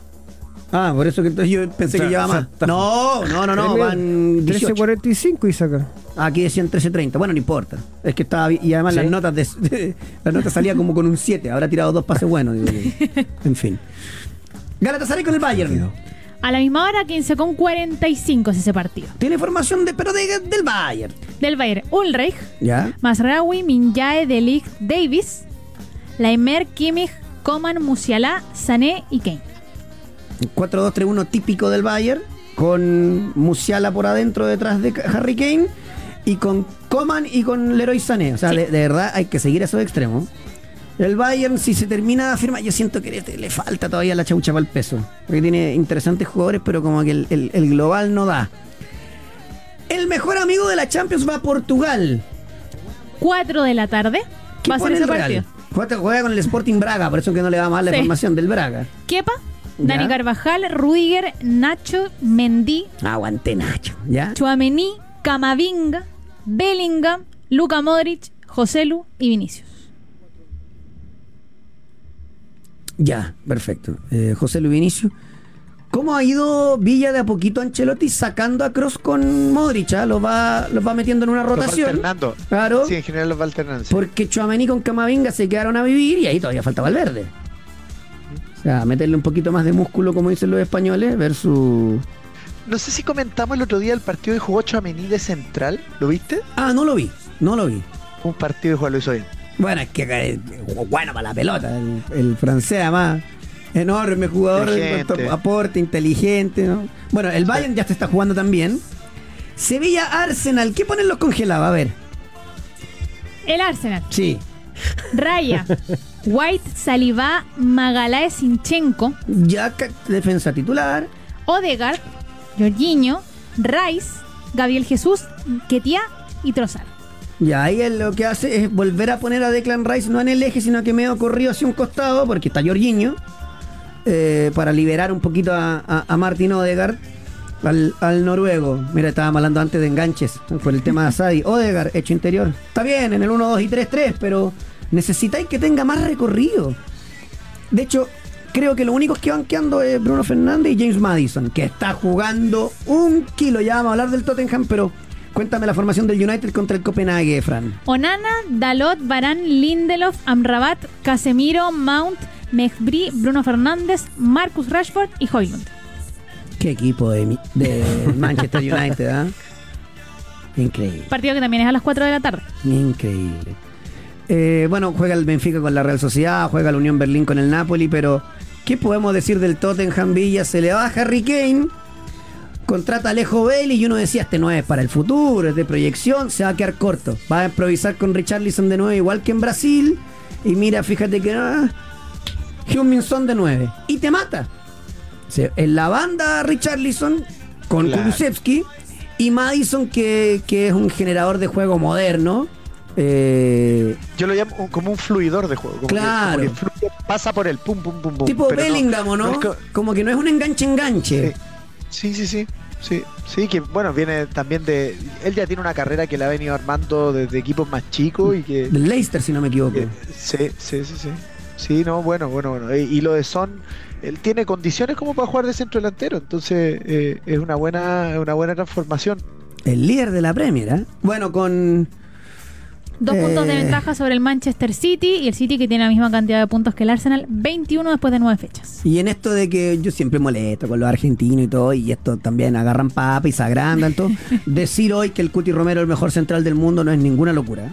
Ah, por eso que entonces yo pensé O sea, que llevaba o sea, más. está- No, no, no, no, van 18. 13.45 y saca. Aquí decían 13.30. Bueno, no importa. Es que estaba y además ¿Sí? las notas de, las notas salía como con un 7. Habrá tirado dos pases buenos. En fin. Galatasaray con el Bayern. A la misma hora, 15 con 45 es ese partido. Tiene formación de pero de- del Bayern. Del Bayern, Ulreich, ¿Ya? Masraoui, Minjae, Delict, Davis, Laimer, Kimmich, Coman, Musiala, Sané y Kane. 4-2-3-1 típico del Bayern. Con Musiala por adentro detrás de Harry Kane. Y con Coman y con Leroy Sané. O sea, Sí. de, de verdad hay que seguir esos extremos. El Bayern, si se termina de afirmar, yo siento que le, le falta todavía la chaucha para el peso. Porque tiene interesantes jugadores, pero como que el, el- el global no da. El mejor amigo de la Champions va a Portugal. 4 de la tarde ¿Qué va a ser ese partido. Juega, juega con el Sporting Braga, por eso que no le va mal la Sí. información del Braga. Kepa, Ya. Dani Carvajal, Rudiger, Nacho, Mendy, Aguante Nacho, ¿ya? Chuamení, Camavinga, Bellingham, Luka Modric, Joselu y Vinicius. Ya, perfecto. Eh, José Luis Vinicio. ¿Cómo ha ido Villa de a poquito Ancelotti sacando a Cross con Modric? ah? Los, va, los va metiendo en una Los va rotación. alternando. Claro. Sí, en general los va alternando. Porque Chuamení con Camavinga se quedaron a vivir y ahí todavía falta Valverde. O sea, meterle un poquito más de músculo, como dicen los españoles, versus. No sé si comentamos el otro día el partido que jugó Chouameni de central. ¿Lo viste? Ah, no lo vi, no lo vi. Un partido que jugó lo hizo bien. Bueno, es que eh, bueno para la pelota. El, el francés, además, enorme jugador, a aporte, inteligente. ¿no? Bueno, el Bayern ya se está jugando también. Sevilla Arsenal, ¿qué ponen los congelados? A ver, El Arsenal, sí. Raya, White, Saliba, Magalae, Sinchenko, Ya ca- defensa titular. Odegaard, Jorginho, Rice, Gabriel Jesús, Ketia y Trossard. Y ahí él lo que hace es volver a poner a Declan Rice no en el eje, sino que medio corrido hacia un costado, porque está Jorginho, eh, para liberar un poquito a, a- a Martin Odegaard, al, al noruego. Mira, estábamos hablando antes de enganches, por el tema de Asadi. Odegaard, hecho interior. Está bien, en el 1, 2 y 3, 3, pero necesitáis que tenga más recorrido. De hecho, creo que los únicos que van quedando es Bruno Fernández y James Madison, que está jugando un kilo. Ya vamos a hablar del Tottenham, pero cuéntame la formación del United contra el Copenhague, Fran. Onana, Dalot, Barán, Lindelof, Amrabat, Casemiro, Mount, Mejbri, Bruno Fernández, Marcus Rashford y Hoylund. Qué equipo de, Manchester United, ¿ah? Increíble, Partido que también es a las 4 de la tarde. increíble. Eh, bueno, juega el Benfica con la Real Sociedad, juega la Unión Berlín con el Napoli, pero ¿qué podemos decir del Tottenham Villa? Se le va a Harry Kane, contrata a Alejo Bailey y uno decía, este no es para el futuro, es de proyección, se va a quedar corto. Va a improvisar con Richarlison de nuevo, igual que en Brasil, y mira, fíjate que... Ah, de 9. Y te mata. En la banda Richarlison con Claro. Kulusevski y Madison que, que es un generador de juego moderno. Eh, Yo lo llamo como un fluidor de juego. Como Claro. Que, como que fluye, pasa por el pum, pum, pum, pum. tipo no- Bellingham, ¿o ¿no? es que- Como que no es un enganche-enganche. Sí, sí, sí. Sí, sí, que bueno, viene también de. Él ya tiene una carrera que la ha venido armando desde equipos más chicos y que. Del Leicester, si no me equivoco. que- sí, sí, sí, sí. Sí, no, bueno, bueno, bueno. Y, y lo de Son, él tiene condiciones como para jugar de centro delantero, entonces eh, es una buena, es una buena transformación. El líder de la Premier, ¿eh? Bueno, con. Dos Eh. puntos de ventaja sobre el Manchester City y el City que tiene la misma cantidad de puntos que el Arsenal, 21 después de 9 fechas. Y en esto de que yo siempre molesto con los argentinos y todo, y esto también agarran papa y se agrandan todo. Decir hoy que el Cuti Romero es el mejor central del mundo no es ninguna locura. ¿eh?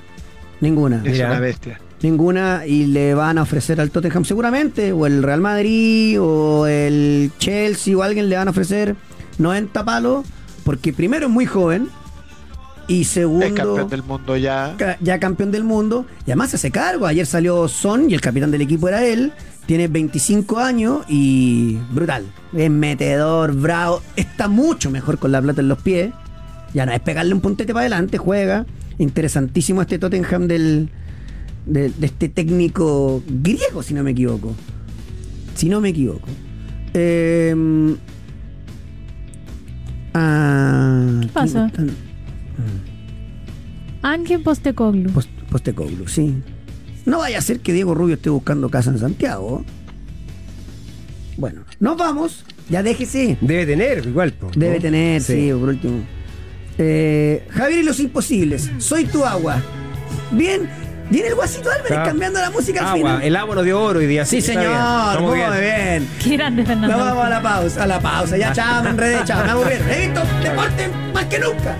Ninguna. Es Mira. una bestia. Ninguna y le van a ofrecer al Tottenham seguramente, o el Real Madrid, o el Chelsea, o alguien le van a ofrecer 90 palos, porque primero es muy joven, Y segundo. Es campeón del mundo ya. ya campeón del mundo. Y además se hace cargo. Ayer salió Son y el capitán del equipo era él. Tiene 25 años y brutal. Es metedor, bravo. Está mucho mejor con la plata en los pies. Ya no es pegarle un puntete para adelante, juega. Interesantísimo este Tottenham del, de, de este técnico griego, si no me equivoco. Si no me equivoco. Eh, ah, ¿Qué pasa? Ángel Postecoglu. Post- Postecoglou, sí. No vaya a ser que Diego Rubio esté buscando casa en Santiago. Bueno, nos vamos. Ya déjese. Debe tener, igual. Debe tener, sí, por último. Eh, Javier y los imposibles. Soy tu agua. Bien. Viene el guasito Álvarez Claro. cambiando la música al Agua, final. el agua nos dio oro hoy día. Sí, está señor. Muy bien. bien. Qué grande Fernando. Nos vamos a la pausa. A la pausa. Ya, chao, me enredé. Chao, me aburrieron. He visto deporte más que nunca.